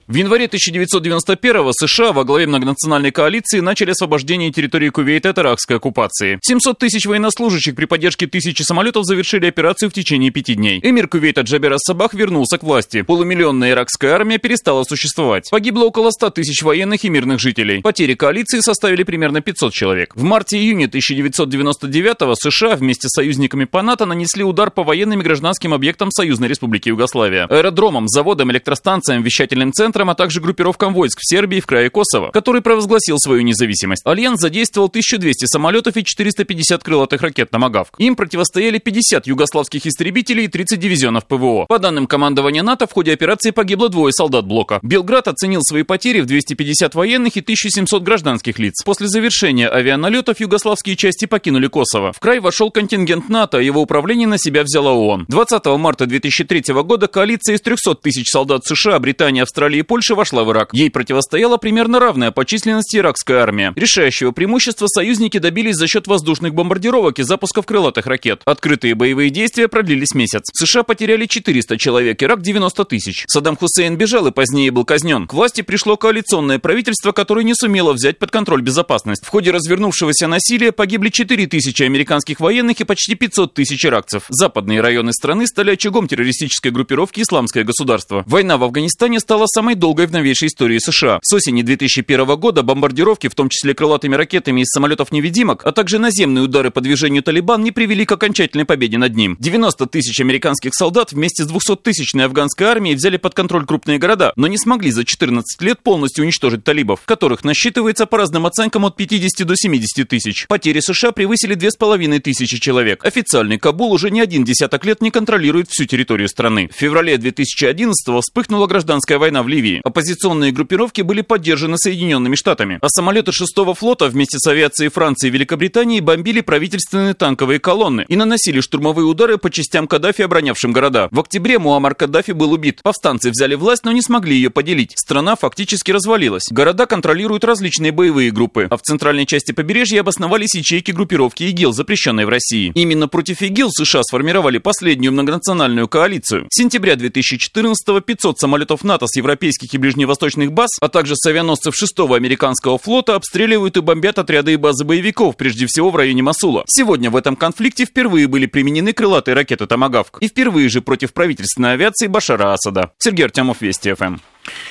В январе 1991-го США во главе многонациональной коалиции начали освобождение территории Кувейта от иракской оккупации. 700 тысяч военнослужащих при поддержке тысячи самолетов завершили операцию в течение пяти дней. Эмир Кувейта Джабер Сабах вернулся к власти. Полумиллионная иракская армия перестала существовать. Погибло около 100 тысяч военных и мирных жителей. Потери коалиции составили примерно 500 человек. В марте-июне 1999-го США вместе с союзниками по НАТО нанесли удар по военным и гражданским объектам Союзной Республики Югославия. Аэродромам, заводам, электростанциям, вещательным центрам центром, а также группировкам войск в Сербии и в крае Косово, который провозгласил свою независимость. Альянс задействовал 1200 самолетов и 450 крылатых ракет «Томагавк». Им противостояли 50 югославских истребителей и 30 дивизионов ПВО. По данным командования НАТО, в ходе операции погибло двое солдат блока. Белград оценил свои потери в 250 военных и 1700 гражданских лиц. После завершения авианалетов югославские части покинули Косово. В край вошел контингент НАТО, его управление на себя взяла ООН. 20 марта 2003 года коалиция из 300 тысяч солдат США, Британии, Австралии Польши вошла в Ирак. Ей противостояла примерно равная по численности иракская армия. Решающего преимущества союзники добились за счет воздушных бомбардировок и запусков крылатых ракет. Открытые боевые действия продлились месяц. США потеряли 400 человек, Ирак 90 тысяч. Саддам Хусейн бежал и позднее был казнен. К власти пришло коалиционное правительство, которое не сумело взять под контроль безопасность. В ходе развернувшегося насилия погибли 4 тысячи американских военных и почти 500 тысяч иракцев. Западные районы страны стали очагом террористической группировки «Исламское государство». Война в Афганистане стала самой долгой в новейшей истории США. С осени 2001 года бомбардировки, в том числе крылатыми ракетами из самолетов-невидимок, а также наземные удары по движению Талибан не привели к окончательной победе над ним. 90 тысяч американских солдат вместе с 200-тысячной афганской армией взяли под контроль крупные города, но не смогли за 14 лет полностью уничтожить талибов, которых насчитывается по разным оценкам от 50 до 70 тысяч. Потери США превысили 2,5 тысячи человек. Официальный Кабул уже не один десяток лет не контролирует всю территорию страны. В феврале 2011 вспыхнула гражданская война в Ливии. Оппозиционные группировки были поддержаны Соединенными Штатами, а самолеты 6-го флота вместе с авиацией Франции и Великобритании бомбили правительственные танковые колонны и наносили штурмовые удары по частям Каддафи, оборонявшим города. В октябре Муаммар Каддафи был убит. Повстанцы взяли власть, но не смогли ее поделить. Страна фактически развалилась. Города контролируют различные боевые группы, а в центральной части побережья обосновались ячейки группировки ИГИЛ, запрещенной в России. Именно против ИГИЛ США сформировали последнюю многонациональную коалицию. С сентября 2014-го 500 самолетов НАТО с европейских и ближневосточных баз, а также с авианосцев 6-го американского флота обстреливают и бомбят отряды и базы боевиков, прежде всего в районе Масула. Сегодня в этом конфликте впервые были применены крылатые ракеты «Томагавк». И впервые же против правительственной авиации Башара Асада. Сергей Артемов, Вести ФМ.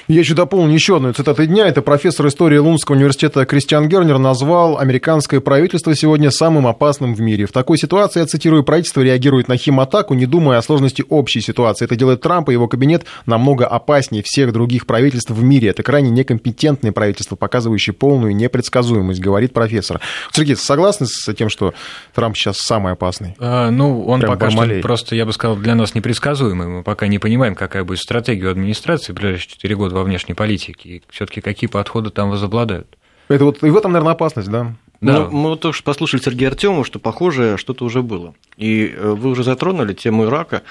Я еще дополню еще одну цитату дня. Это профессор истории Лунского университета Кристиан Гернер назвал американское правительство сегодня самым опасным в мире. В такой ситуации, я цитирую, правительство реагирует на химатаку, не думая о сложности общей ситуации. Это делает Трамп и его кабинет намного опаснее всех других правительств в мире. Это крайне некомпетентное правительство, показывающее полную непредсказуемость, говорит профессор. Сергей, согласны с тем, что Трамп сейчас самый опасный? А, ну, он Прям пока что просто, я бы сказал, для нас непредсказуемый. Мы пока не понимаем, какая будет стратегия администрации в ближайшие 4 года во внешней политике, и все-таки какие подходы там возобладают. Это вот и в этом, наверное, опасность, да? Да. Ну, мы вот только что послушали Сергея Артемова, что похожее что-то уже было. И э, вы уже затронули тему Ирака.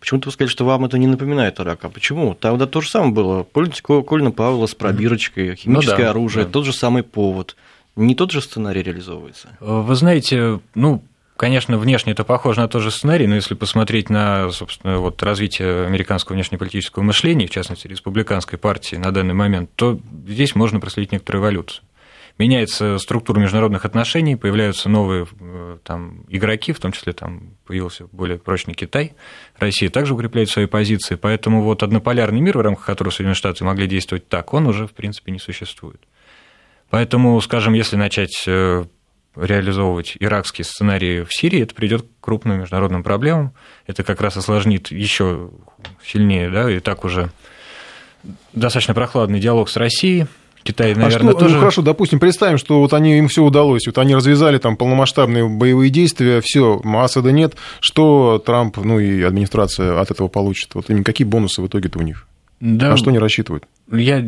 Почему-то вы сказали, что вам это не напоминает Ирак. А почему? Там да, то же самое было. Помните Кольна Павла с пробирочкой, химическое ну, да, оружие, да. тот же самый повод. Не тот же сценарий реализовывается? Вы знаете, ну, Конечно, внешне это похоже на тот же сценарий, но если посмотреть на, собственно, вот развитие американского внешнеполитического мышления, в частности, республиканской партии на данный момент, то здесь можно проследить некоторую эволюцию. Меняется структура международных отношений, появляются новые э, там, игроки, в том числе там появился более прочный Китай, Россия также укрепляет свои позиции, поэтому вот однополярный мир, в рамках которого Соединенные Штаты могли действовать так, он уже, в принципе, не существует. Поэтому, скажем, если начать э, реализовывать иракский сценарий в Сирии, это придет к крупным международным проблемам. Это как раз осложнит еще сильнее, да, и так уже достаточно прохладный диалог с Россией. Китай, наверное, а что, тоже... Ну, хорошо, допустим, представим, что вот они, им все удалось, вот они развязали там полномасштабные боевые действия, все, Асада нет, что Трамп, ну и администрация от этого получит? Вот какие бонусы в итоге-то у них? Да, На что они рассчитывают? Я,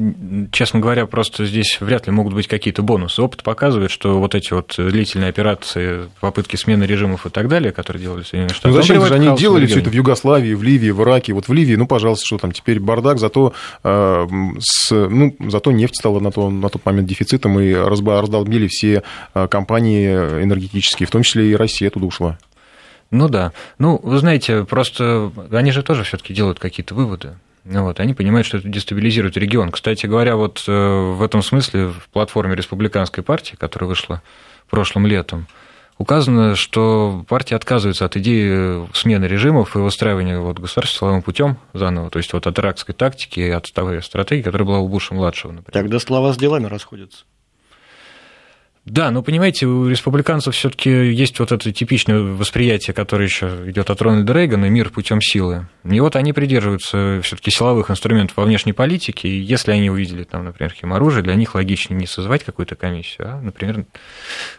честно говоря, просто здесь вряд ли могут быть какие-то бонусы. Опыт показывает, что вот эти вот длительные операции, попытки смены режимов и так далее, которые делали Соединенные Штаты... Ну, зачем же они делали все это в Югославии, в Ливии, в Ираке? Вот в Ливии, ну, пожалуйста, что там теперь бардак, зато, э, с, ну, зато нефть стала на, то, на тот момент дефицитом, и раздолбили все э, компании энергетические, в том числе и Россия туда ушла. Ну да. Ну, вы знаете, просто они же тоже все-таки делают какие-то выводы. Ну вот, они понимают, что это дестабилизирует регион. Кстати говоря, вот э, в этом смысле в платформе республиканской партии, которая вышла прошлым летом, указано, что партия отказывается от идеи смены режимов и выстраивания вот государства силовым путем заново, то есть вот от иракской тактики и от той стратегии, которая была у Буша-младшего, например. Тогда слова с делами расходятся. Да, но понимаете, у республиканцев все-таки есть вот это типичное восприятие, которое еще идет от Рональда Рейгана, мир путем силы. И вот они придерживаются все-таки силовых инструментов во внешней политике. И если они увидели там, например, химоружие, для них логичнее не созвать какую-то комиссию, а, например,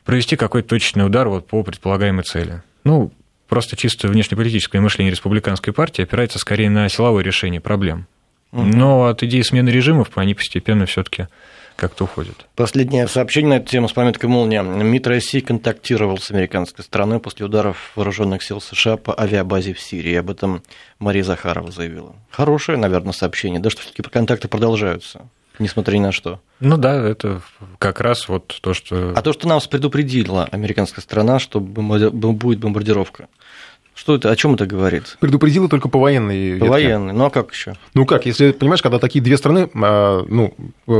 провести какой-то точечный удар вот по предполагаемой цели. Ну, просто чисто внешнеполитическое мышление республиканской партии опирается скорее на силовое решение проблем. Но от идеи смены режимов они постепенно все-таки как-то уходит. Последнее сообщение на эту тему с пометкой «Молния». МИД России контактировал с американской стороной после ударов вооруженных сил США по авиабазе в Сирии. Об этом Мария Захарова заявила. Хорошее, наверное, сообщение. Да что все-таки контакты продолжаются, несмотря ни на что. Ну да, это как раз вот то, что... А то, что нас предупредила американская страна, что будет бомбардировка. Что это, о чем это говорит? Предупредила только по военной По военной, ну а как еще? Ну как, если, понимаешь, когда такие две страны а, ну,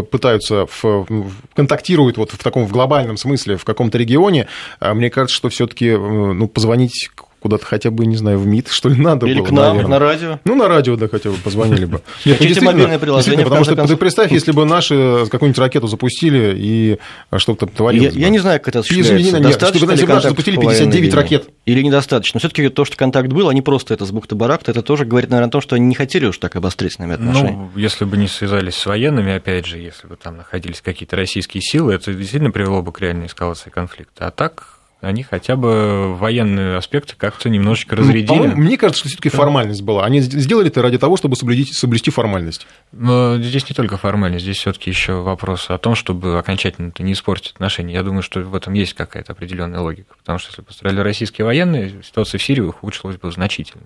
пытаются, в, контактируют вот в таком в глобальном смысле в каком-то регионе, а, мне кажется, что все таки ну, позвонить куда-то хотя бы, не знаю, в МИД, что ли, <laughs> надо Или было, к нам, наверное. на радио. Ну, на радио, да, хотя бы позвонили бы. Нет, Хотите ну, мобильное приложение, Потому что ты представь, если бы наши какую-нибудь ракету запустили и что-то творилось Я, я не знаю, как это осуществляется. Нет, чтобы, бы наши запустили 59 ракет. Или недостаточно. все таки то, что контакт был, они просто это с бухты-барахта, это тоже говорит, наверное, о том, что они не хотели уж так обострить с нами отношения. Ну, если бы не связались с военными, опять же, если бы там находились какие-то российские силы, это действительно привело бы к реальной эскалации конфликта. А так они хотя бы военные аспекты как-то немножечко ну, разрядили. Ну, мне кажется, что все-таки формальность была. Они сделали это ради того, чтобы соблюсти, соблюсти формальность. Но здесь не только формальность, здесь все-таки еще вопрос о том, чтобы окончательно не испортить отношения. Я думаю, что в этом есть какая-то определенная логика. Потому что если пострадали российские военные, ситуация в Сирии ухудшилась бы значительно.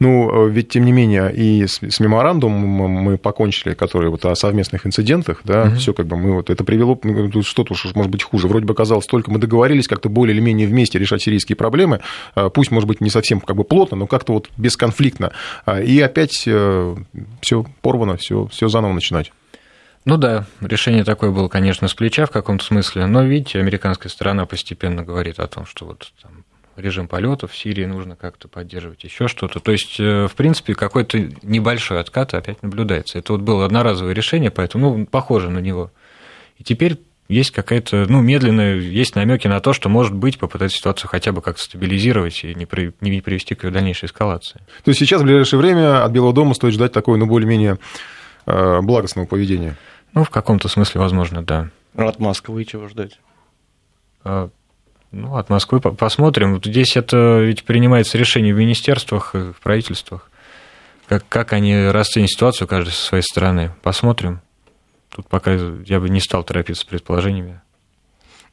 Ну, э, ведь, тем не менее, и с, с меморандумом мы покончили, который вот о совместных инцидентах, да, угу. все как бы мы вот это привело, ну, что-то уж может быть хуже. Вроде бы казалось, только мы договорились как-то более или менее вместе решать сирийские проблемы, э, пусть, может быть, не совсем как бы плотно, но как-то вот бесконфликтно. А, и опять э, все порвано, все, все заново начинать. Ну да, решение такое было, конечно, с плеча в каком-то смысле, но, видите, американская сторона постепенно говорит о том, что вот там, режим полетов в Сирии нужно как-то поддерживать, еще что-то. То есть, э, в принципе, какой-то небольшой откат опять наблюдается. Это вот было одноразовое решение, поэтому ну, похоже на него. И теперь есть какая-то, ну, медленно, есть намеки на то, что, может быть, попытаться ситуацию хотя бы как-то стабилизировать и не, при, не привести к ее дальнейшей эскалации. То есть сейчас в ближайшее время от Белого дома стоит ждать такое, ну, более-менее э, благостного поведения? Ну, в каком-то смысле, возможно, да. От Москвы чего ждать? Ну, от Москвы посмотрим. Вот здесь это ведь принимается решение в министерствах, в правительствах. Как, как они расценят ситуацию, каждый со своей стороны. Посмотрим. Тут пока я бы не стал торопиться с предположениями.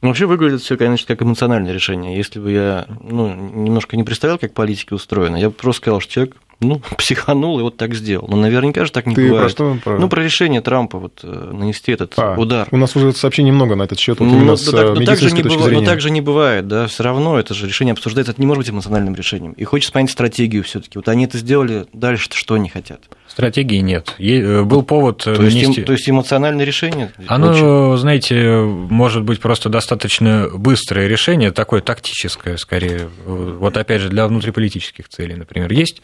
Ну, вообще выглядит все, конечно, как эмоциональное решение. Если бы я ну, немножко не представлял, как политики устроены, я бы просто сказал, что человек ну, <laughs> психанул и вот так сделал. Но наверняка же так не Ты бывает. Про что? Про... Ну, про решение Трампа вот, э, нанести этот а, удар. У нас уже сообщений много на этот счет. Вот ну, но, с так, но, так же не быва... но так же не бывает, да. Все равно это же решение обсуждается. Это не может быть эмоциональным решением. И хочется понять стратегию все-таки. Вот они это сделали, дальше что они хотят? Стратегии нет. Е- был повод то нанести... Есть, то есть эмоциональное решение? Оно, очень... знаете, может быть просто достаточно быстрое решение, такое тактическое скорее. Вот опять же для внутриполитических целей, например, есть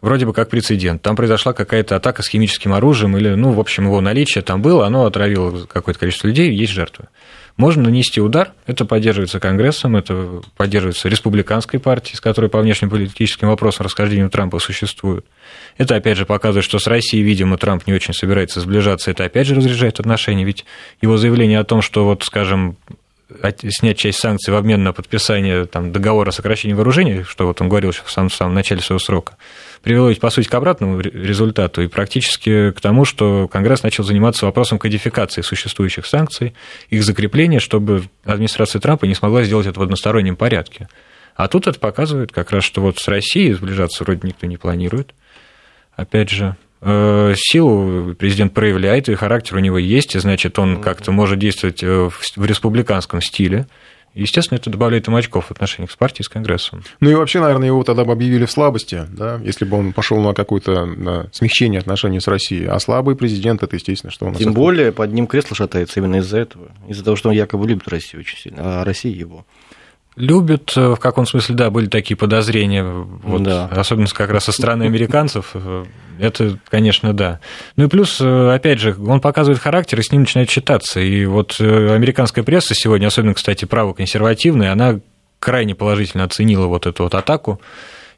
вроде бы как прецедент. Там произошла какая-то атака с химическим оружием, или, ну, в общем, его наличие там было, оно отравило какое-то количество людей, есть жертвы. Можно нанести удар, это поддерживается Конгрессом, это поддерживается республиканской партией, с которой по внешнеполитическим вопросам расхождения Трампа существует. Это, опять же, показывает, что с Россией, видимо, Трамп не очень собирается сближаться, это, опять же, разряжает отношения, ведь его заявление о том, что, вот, скажем, снять часть санкций в обмен на подписание там, договора о сокращении вооружений, что вот он говорил в самом, самом начале своего срока, привело ведь, по сути, к обратному результату и практически к тому, что Конгресс начал заниматься вопросом кодификации существующих санкций, их закрепления, чтобы администрация Трампа не смогла сделать это в одностороннем порядке. А тут это показывает как раз, что вот с Россией сближаться вроде никто не планирует. Опять же, силу президент проявляет, и характер у него есть, и значит, он как-то может действовать э, в республиканском стиле. Естественно, это добавляет им очков в отношениях с партией, с Конгрессом. Ну и вообще, наверное, его тогда бы объявили в слабости, да, если бы он пошел на какое-то на смягчение отношений с Россией. А слабый президент, это естественно, что нас... Тем более, под ним кресло шатается именно из-за этого. Из-за того, что он якобы любит Россию очень сильно, а Россия его. Любят, э, в каком смысле, да, были такие подозрения, вот, да. особенно как раз со стороны американцев, э, это, конечно, да. Ну и плюс, э, опять же, он показывает характер, и с ним начинает читаться. И вот американская пресса сегодня, особенно, кстати, право-консервативная, она крайне положительно оценила вот эту вот атаку.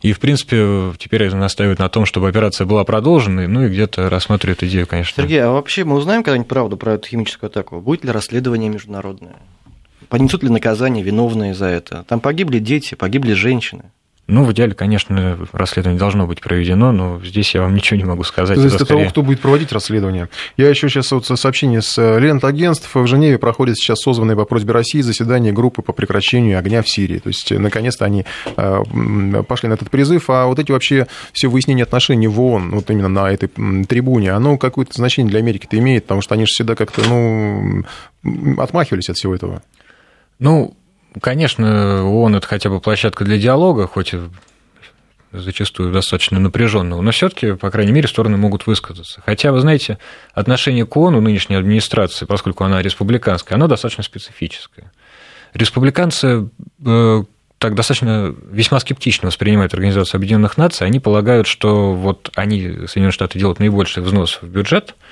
И, в принципе, теперь настаивают на том, чтобы операция была продолжена, ну и где-то рассматривают идею, конечно. Сергей, а вообще мы узнаем когда-нибудь правду про эту химическую атаку? Будет ли расследование международное? Понесут ли наказание виновные за это. Там погибли дети, погибли женщины. Ну, в идеале, конечно, расследование должно быть проведено, но здесь я вам ничего не могу сказать. Зависит от того, кто будет проводить расследование. Я еще сейчас вот сообщение с лент агентств. В Женеве проходит сейчас созванное по просьбе России заседание группы по прекращению огня в Сирии. То есть, наконец-то они э, пошли на этот призыв. А вот эти вообще все выяснения отношений в ООН, вот именно на этой трибуне, оно какое-то значение для Америки-то имеет, потому что они же всегда как-то, ну, отмахивались от всего этого. Ну, Конечно, ООН это хотя бы площадка для диалога, хоть и зачастую достаточно напряженного, но все-таки, по крайней мере, стороны могут высказаться. Хотя, вы знаете, отношение к ООН у нынешней администрации, поскольку она республиканская, оно достаточно специфическое. Республиканцы э, так достаточно весьма скептично воспринимают Организацию Объединенных Наций. Они полагают, что вот они, Соединенные Штаты, делают наибольший взнос в бюджет –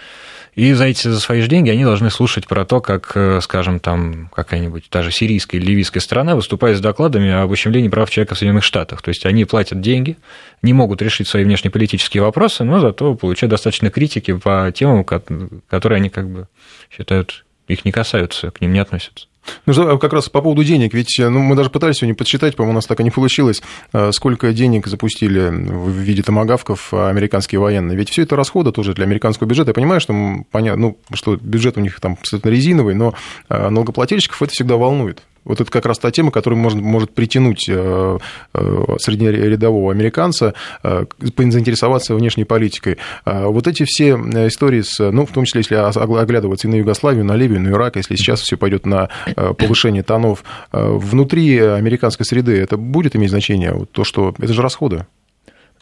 и за эти за свои же деньги они должны слушать про то, как, э, скажем, там какая-нибудь даже сирийская или ливийская страна выступает с докладами об ущемлении прав человека в Соединенных Штатах. То есть они платят деньги, не могут решить свои внешнеполитические вопросы, но зато получают достаточно критики по темам, которые они как бы считают их не касаются, к ним не относятся. Ну, как раз по поводу денег, ведь ну, мы даже пытались сегодня подсчитать, по-моему, у нас так и не получилось, э, сколько денег запустили в виде томогавков американские военные. Ведь все это расходы тоже для американского бюджета. Я понимаю, что, понятно, ну, что бюджет у них там абсолютно резиновый, но э, налогоплательщиков это всегда волнует. Вот это как раз та тема, которая может, может притянуть э, э, среднерядового американца, э, заинтересоваться внешней политикой. А вот эти все истории, с, ну, в том числе, если оглядываться и на Югославию, на Ливию, на Ирак, если сейчас все пойдет на повышение тонов, внутри американской среды это будет иметь значение? То, что это же расходы.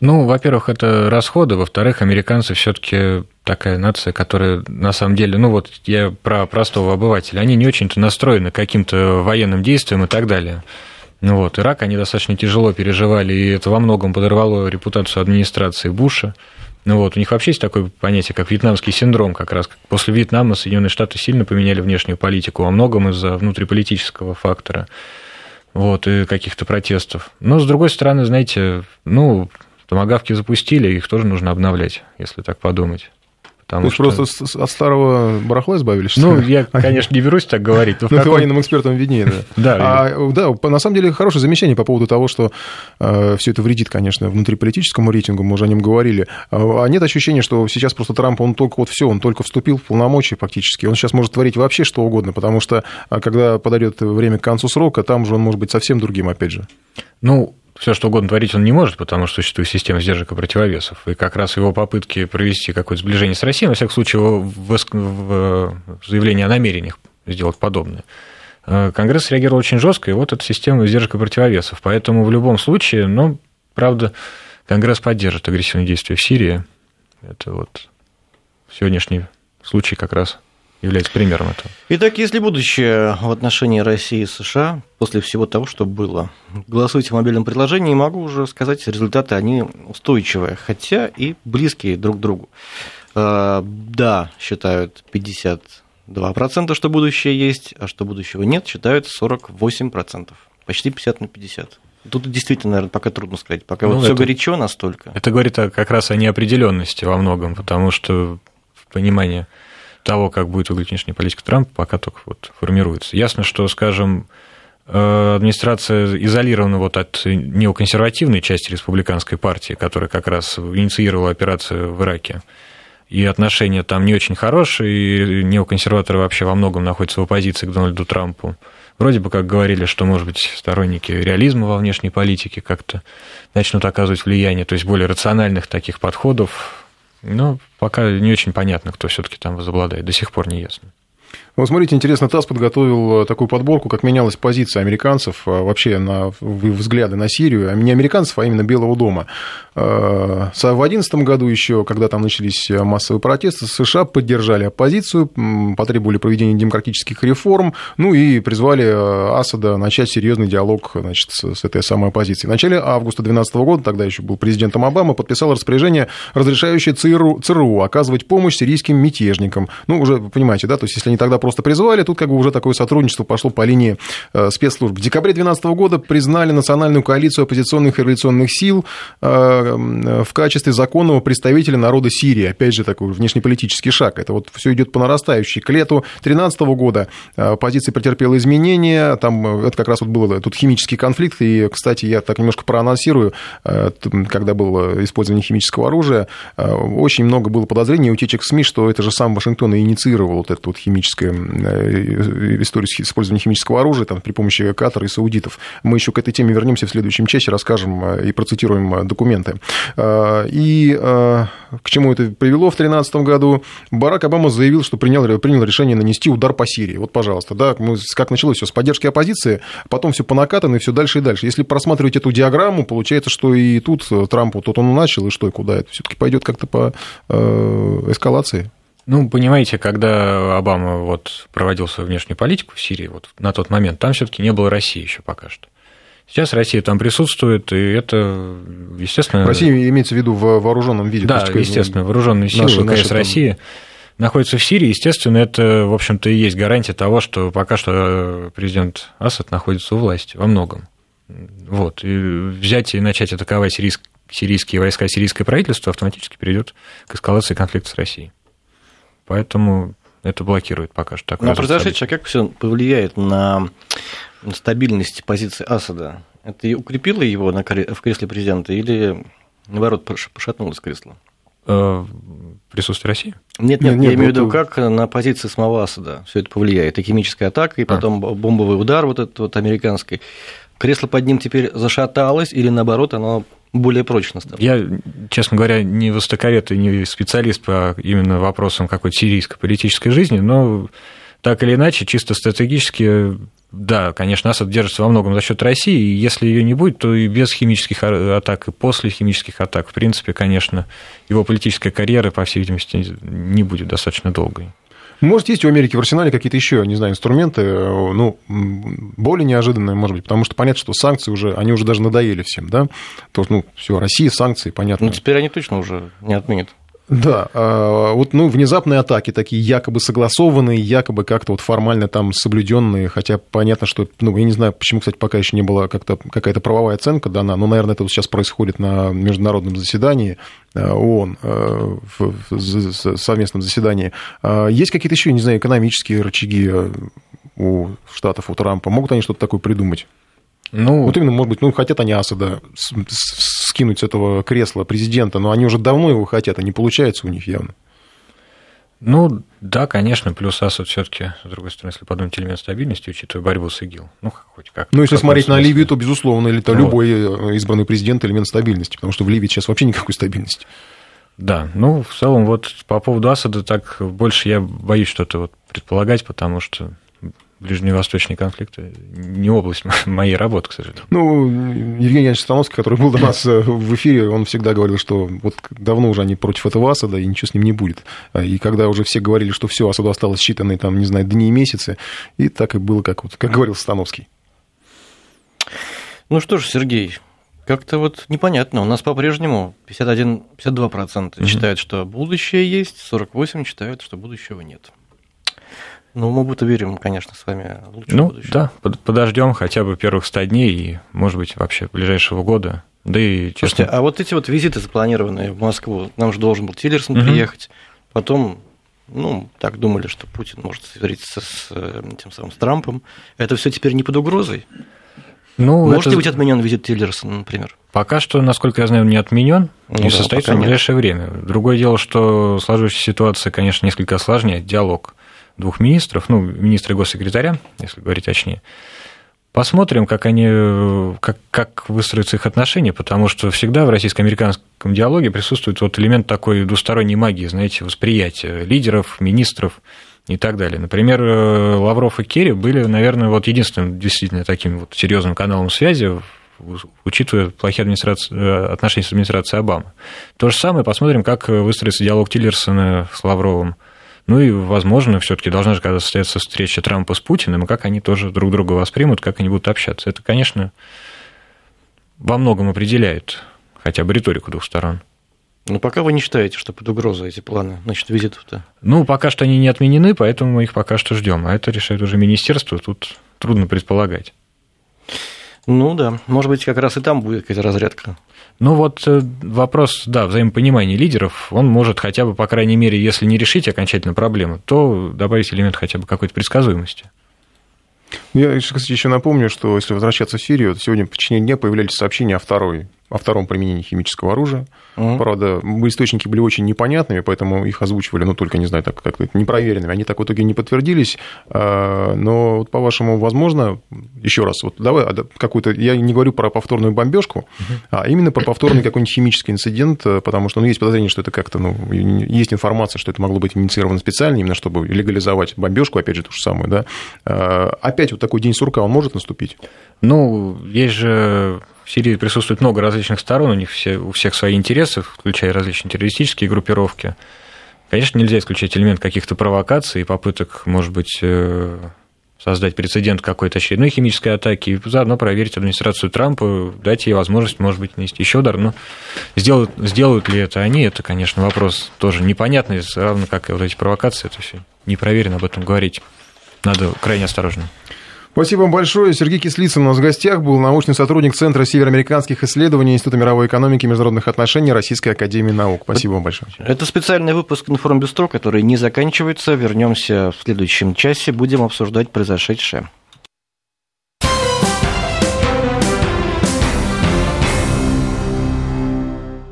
Ну, во-первых, это расходы, во-вторых, американцы все-таки такая нация, которая на самом деле, ну вот я про простого обывателя, они не очень-то настроены каким-то военным действием и так далее. Ну вот, Ирак они достаточно тяжело переживали, и это во многом подорвало репутацию администрации Буша. Ну вот, у них вообще есть такое понятие, как вьетнамский синдром, как раз после Вьетнама Соединенные Штаты сильно поменяли внешнюю политику, во многом из-за внутриполитического фактора, вот, и каких-то протестов. Но, с другой стороны, знаете, ну, Томагавки запустили, их тоже нужно обновлять, если так подумать. Потому То есть что... просто от старого барахла избавились? Ну, я, конечно, не берусь так говорить. Ну, каком... военным экспертам виднее, да. <laughs> Да. А, да, на самом деле, хорошее замечание по поводу того, что э, все это вредит, конечно, внутриполитическому рейтингу, мы уже о нем говорили. А, а нет ощущения, что сейчас просто Трамп, он только вот все, он только вступил в полномочия фактически, он сейчас может творить вообще что угодно, потому что, а, когда подойдет время к концу срока, там же он может быть совсем другим, опять же. Ну, все что угодно творить он не может, потому что существует система сдержек и противовесов. И как раз его попытки провести какое-то сближение с Россией, во всяком случае, его в заявление о намерениях сделать подобное, э, Конгресс реагировал очень жестко, и вот эта система сдержек и противовесов. Поэтому в любом случае, ну, правда, Конгресс поддержит агрессивные действия в Сирии. Это вот сегодняшний случай как раз является примером этого. Итак, если будущее в отношении России и США после всего того, что было, голосуйте в мобильном приложении, могу уже сказать, результаты они устойчивые, хотя и близкие друг к другу. А, да, считают 52%, что будущее есть, а что будущего нет, считают 48%. Почти 50 на 50. Тут действительно, наверное, пока трудно сказать. Пока ну, вот все горячо настолько. Это говорит как раз о неопределенности во многом, потому что понимание того, как будет выглядеть внешняя политика Трампа, пока только вот формируется. Ясно, что, скажем, э, администрация изолирована вот от неоконсервативной части республиканской партии, которая как раз инициировала операцию в Ираке. И отношения там не очень хорошие, и неоконсерваторы вообще во многом находятся в оппозиции к Дональду Трампу. Вроде бы как говорили, что, может быть, сторонники реализма во внешней политике как-то начнут оказывать влияние, то есть более рациональных таких подходов, но пока не очень понятно, кто все-таки там возобладает. До сих пор не ясно. Вот смотрите, интересно, ТАСС подготовил э, такую подборку, как менялась позиция американцев э, вообще на взгляды на Сирию, а не американцев, а именно Белого дома. Э, в 2011 году еще, когда там начались массовые протесты, США поддержали оппозицию, потребовали проведения демократических реформ, ну и призвали Асада начать серьезный диалог значит, с этой самой оппозицией. В начале августа 2012 года, тогда еще был президентом Обама, подписал распоряжение, разрешающее ЦРУ, ЦРУ оказывать помощь сирийским мятежникам. Ну, уже понимаете, да, то есть если они тогда просто призвали, тут как бы уже такое сотрудничество пошло по линии э, спецслужб. В декабре 2012 года признали национальную коалицию оппозиционных и революционных сил э, в качестве законного представителя народа Сирии. Опять же, такой внешнеполитический шаг. Это вот все идет по нарастающей. К лету 2013 года позиция претерпела изменения. Там это как раз вот был тут химический конфликт. И, кстати, я так немножко проанонсирую, когда было использование химического оружия, очень много было подозрений и утечек в СМИ, что это же сам Вашингтон и инициировал вот эту вот химическую э, историю с использованием химического оружия там, при помощи Катара и саудитов. Мы еще к этой теме вернемся в следующем часе, расскажем э, и процитируем э, документы. И к чему это привело в 2013 году? Барак Обама заявил, что принял, принял решение нанести удар по Сирии. Вот, пожалуйста, да, мы, как началось все с поддержки оппозиции, потом все по накатанной, все дальше и дальше. Если просматривать эту диаграмму, получается, что и тут Трампу, тут он начал, и что, и куда это все-таки пойдет как-то по эскалации? Ну, понимаете, когда Обама вот проводил свою внешнюю политику в Сирии, вот на тот момент, там все-таки не было России еще пока что. Сейчас Россия там присутствует, и это, естественно... Россия имеется в виду в вооруженном виде. Да, есть, естественно, вооруженные силы наши, ВКС наши России там... находятся в Сирии. Естественно, это, в общем-то, и есть гарантия того, что пока что президент Асад находится у власти во многом. Вот. И взять и начать атаковать сирийские войска, сирийское правительство автоматически приведет к эскалации конфликта с Россией. Поэтому это блокирует пока что такое. Но произошедшее а как все повлияет на стабильность позиции Асада? Это и укрепило его на, в кресле президента или, наоборот, пошатнулось кресло? Э, присутствие России? Нет, нет, нет я имею в виду, как на позиции самого Асада все это повлияет. И химическая атака, и а. потом а. бомбовый удар вот этот вот американский. Кресло под ним теперь зашаталось, или наоборот, оно более прочно стало. Я, честно говоря, не востоковед и не специалист по именно вопросам какой-то сирийской политической жизни, но так или иначе, чисто стратегически, да, конечно, Асад держится во многом за счет России, и если ее не будет, то и без химических атак, и после химических атак, в принципе, конечно, его политическая карьера, по всей видимости, не будет достаточно долгой. Может, есть у Америки в арсенале какие-то еще, не знаю, инструменты, ну, более неожиданные, может быть, потому что понятно, что санкции уже, они уже даже надоели всем, да? То, ну, все, Россия, санкции, понятно. Ну, теперь они точно уже не отменят. Да, а, вот ну, внезапные атаки такие якобы согласованные, якобы как-то вот формально там соблюденные, хотя понятно, что, ну, я не знаю, почему, кстати, пока еще не была как-то какая-то правовая оценка дана, но, наверное, это вот сейчас происходит на международном заседании а, ООН, а, в совместном заседании. Есть какие-то еще, не знаю, экономические рычаги у Штатов, у Трампа? Могут они что-то такое придумать? Ну, вот именно, может быть, ну, хотят они Асада скинуть с этого кресла президента, но они уже давно его хотят, а не получается у них явно. Ну, да, конечно, плюс Асад все таки с другой стороны, если подумать элемент стабильности, учитывая борьбу с ИГИЛ, ну, хоть как. Ну, если смотреть на Ливию, то, безусловно, или то вот. любой э, избранный президент элемент стабильности, потому что в Ливии сейчас вообще никакой стабильности. Да, ну, в целом, вот по поводу Асада так больше я боюсь что-то вот предполагать, потому что ближневосточные конфликты не область моей работы, к сожалению. Ну, Евгений Иванович Становский, который был до нас э, в эфире, он всегда говорил, что вот давно уже они против этого Асада, и ничего с ним не будет. А, и когда уже все говорили, что все, Асаду осталось считанные, там, не знаю, дни и месяцы, и так и было, как, вот, как говорил Становский. Ну что ж, Сергей, как-то вот непонятно. У нас по-прежнему 51-52% mm-hmm. считают, что будущее есть, 48% считают, что будущего нет. Ну, мы будто верим, конечно, с вами лучше Ну, будущее. да, подождем хотя бы первых 100 дней и, может быть, вообще ближайшего года. Да и, честно... Слушайте, а вот эти вот визиты запланированные в Москву, нам же должен был Тиллерсон угу. приехать, потом, ну, так думали, что Путин может встретиться с э, тем самым с Трампом. Это все теперь не под угрозой? Ну, Может это... быть отменен визит Тиллерсона, например? Пока что, насколько я знаю, не отменен ну, да, состоится в ближайшее нет. время. Другое дело, что сложившаяся ситуация, конечно, несколько осложняет диалог двух министров, ну, министра и госсекретаря, если говорить точнее. Посмотрим, как они, как, как выстроятся их отношения, потому что всегда в российско-американском диалоге присутствует вот элемент такой двусторонней магии, знаете, восприятия лидеров, министров и так далее. Например, Лавров и Керри были, наверное, вот единственным действительно таким вот серьезным каналом связи, учитывая плохие администрации, отношения с администрацией Обамы. То же самое, посмотрим, как выстроится диалог Тиллерсона с Лавровым ну и, возможно, все-таки должна же когда состояться встреча Трампа с Путиным, и как они тоже друг друга воспримут, как они будут общаться. Это, конечно, во многом определяет хотя бы риторику двух сторон. Но пока вы не считаете, что под угрозой эти планы, значит, визитов-то? Ну, пока что они не отменены, поэтому мы их пока что ждем. А это решает уже министерство, тут трудно предполагать. Ну да, может быть, как раз и там будет какая-то разрядка. Ну вот э, вопрос, да, взаимопонимания лидеров, он может хотя бы, по крайней мере, если не решить окончательно проблему, то добавить элемент хотя бы какой-то предсказуемости. Я, кстати, еще напомню, что если возвращаться в Сирию, то сегодня в течение дня появлялись сообщения о второй о втором применении химического оружия. Mm-hmm. Правда, источники были очень непонятными, поэтому их озвучивали, ну, только, не знаю, так как непроверенными. Они так в итоге не подтвердились. А, но, вот, по-вашему, возможно, еще раз, вот давай а, какую-то, я не говорю про повторную бомбежку, mm-hmm. а именно про повторный какой-нибудь химический инцидент, потому что, ну, есть подозрение, что это как-то, ну, есть информация, что это могло быть инициировано специально, именно чтобы легализовать бомбежку, опять же, ту же самую, да. А, опять вот такой день сурка, он может наступить? Ну, есть же в Сирии присутствует много различных сторон, у них все, у всех свои интересы, включая различные террористические группировки. Конечно, нельзя исключать элемент каких-то провокаций и попыток, может быть, э, создать прецедент какой-то очередной химической атаки, и заодно проверить администрацию Трампа, дать ей возможность, может быть, нанести еще удар. Но сделают, сделают ли это они, это, конечно, вопрос тоже непонятный, равно как и вот эти провокации, это все не проверено об этом говорить. Надо крайне осторожно. Спасибо вам большое. Сергей Кислицын у нас в гостях был научный сотрудник Центра североамериканских исследований Института мировой экономики и международных отношений Российской Академии Наук. Спасибо вам большое. Это специальный выпуск «Информбюстро», который не заканчивается. Вернемся в следующем часе. Будем обсуждать произошедшее.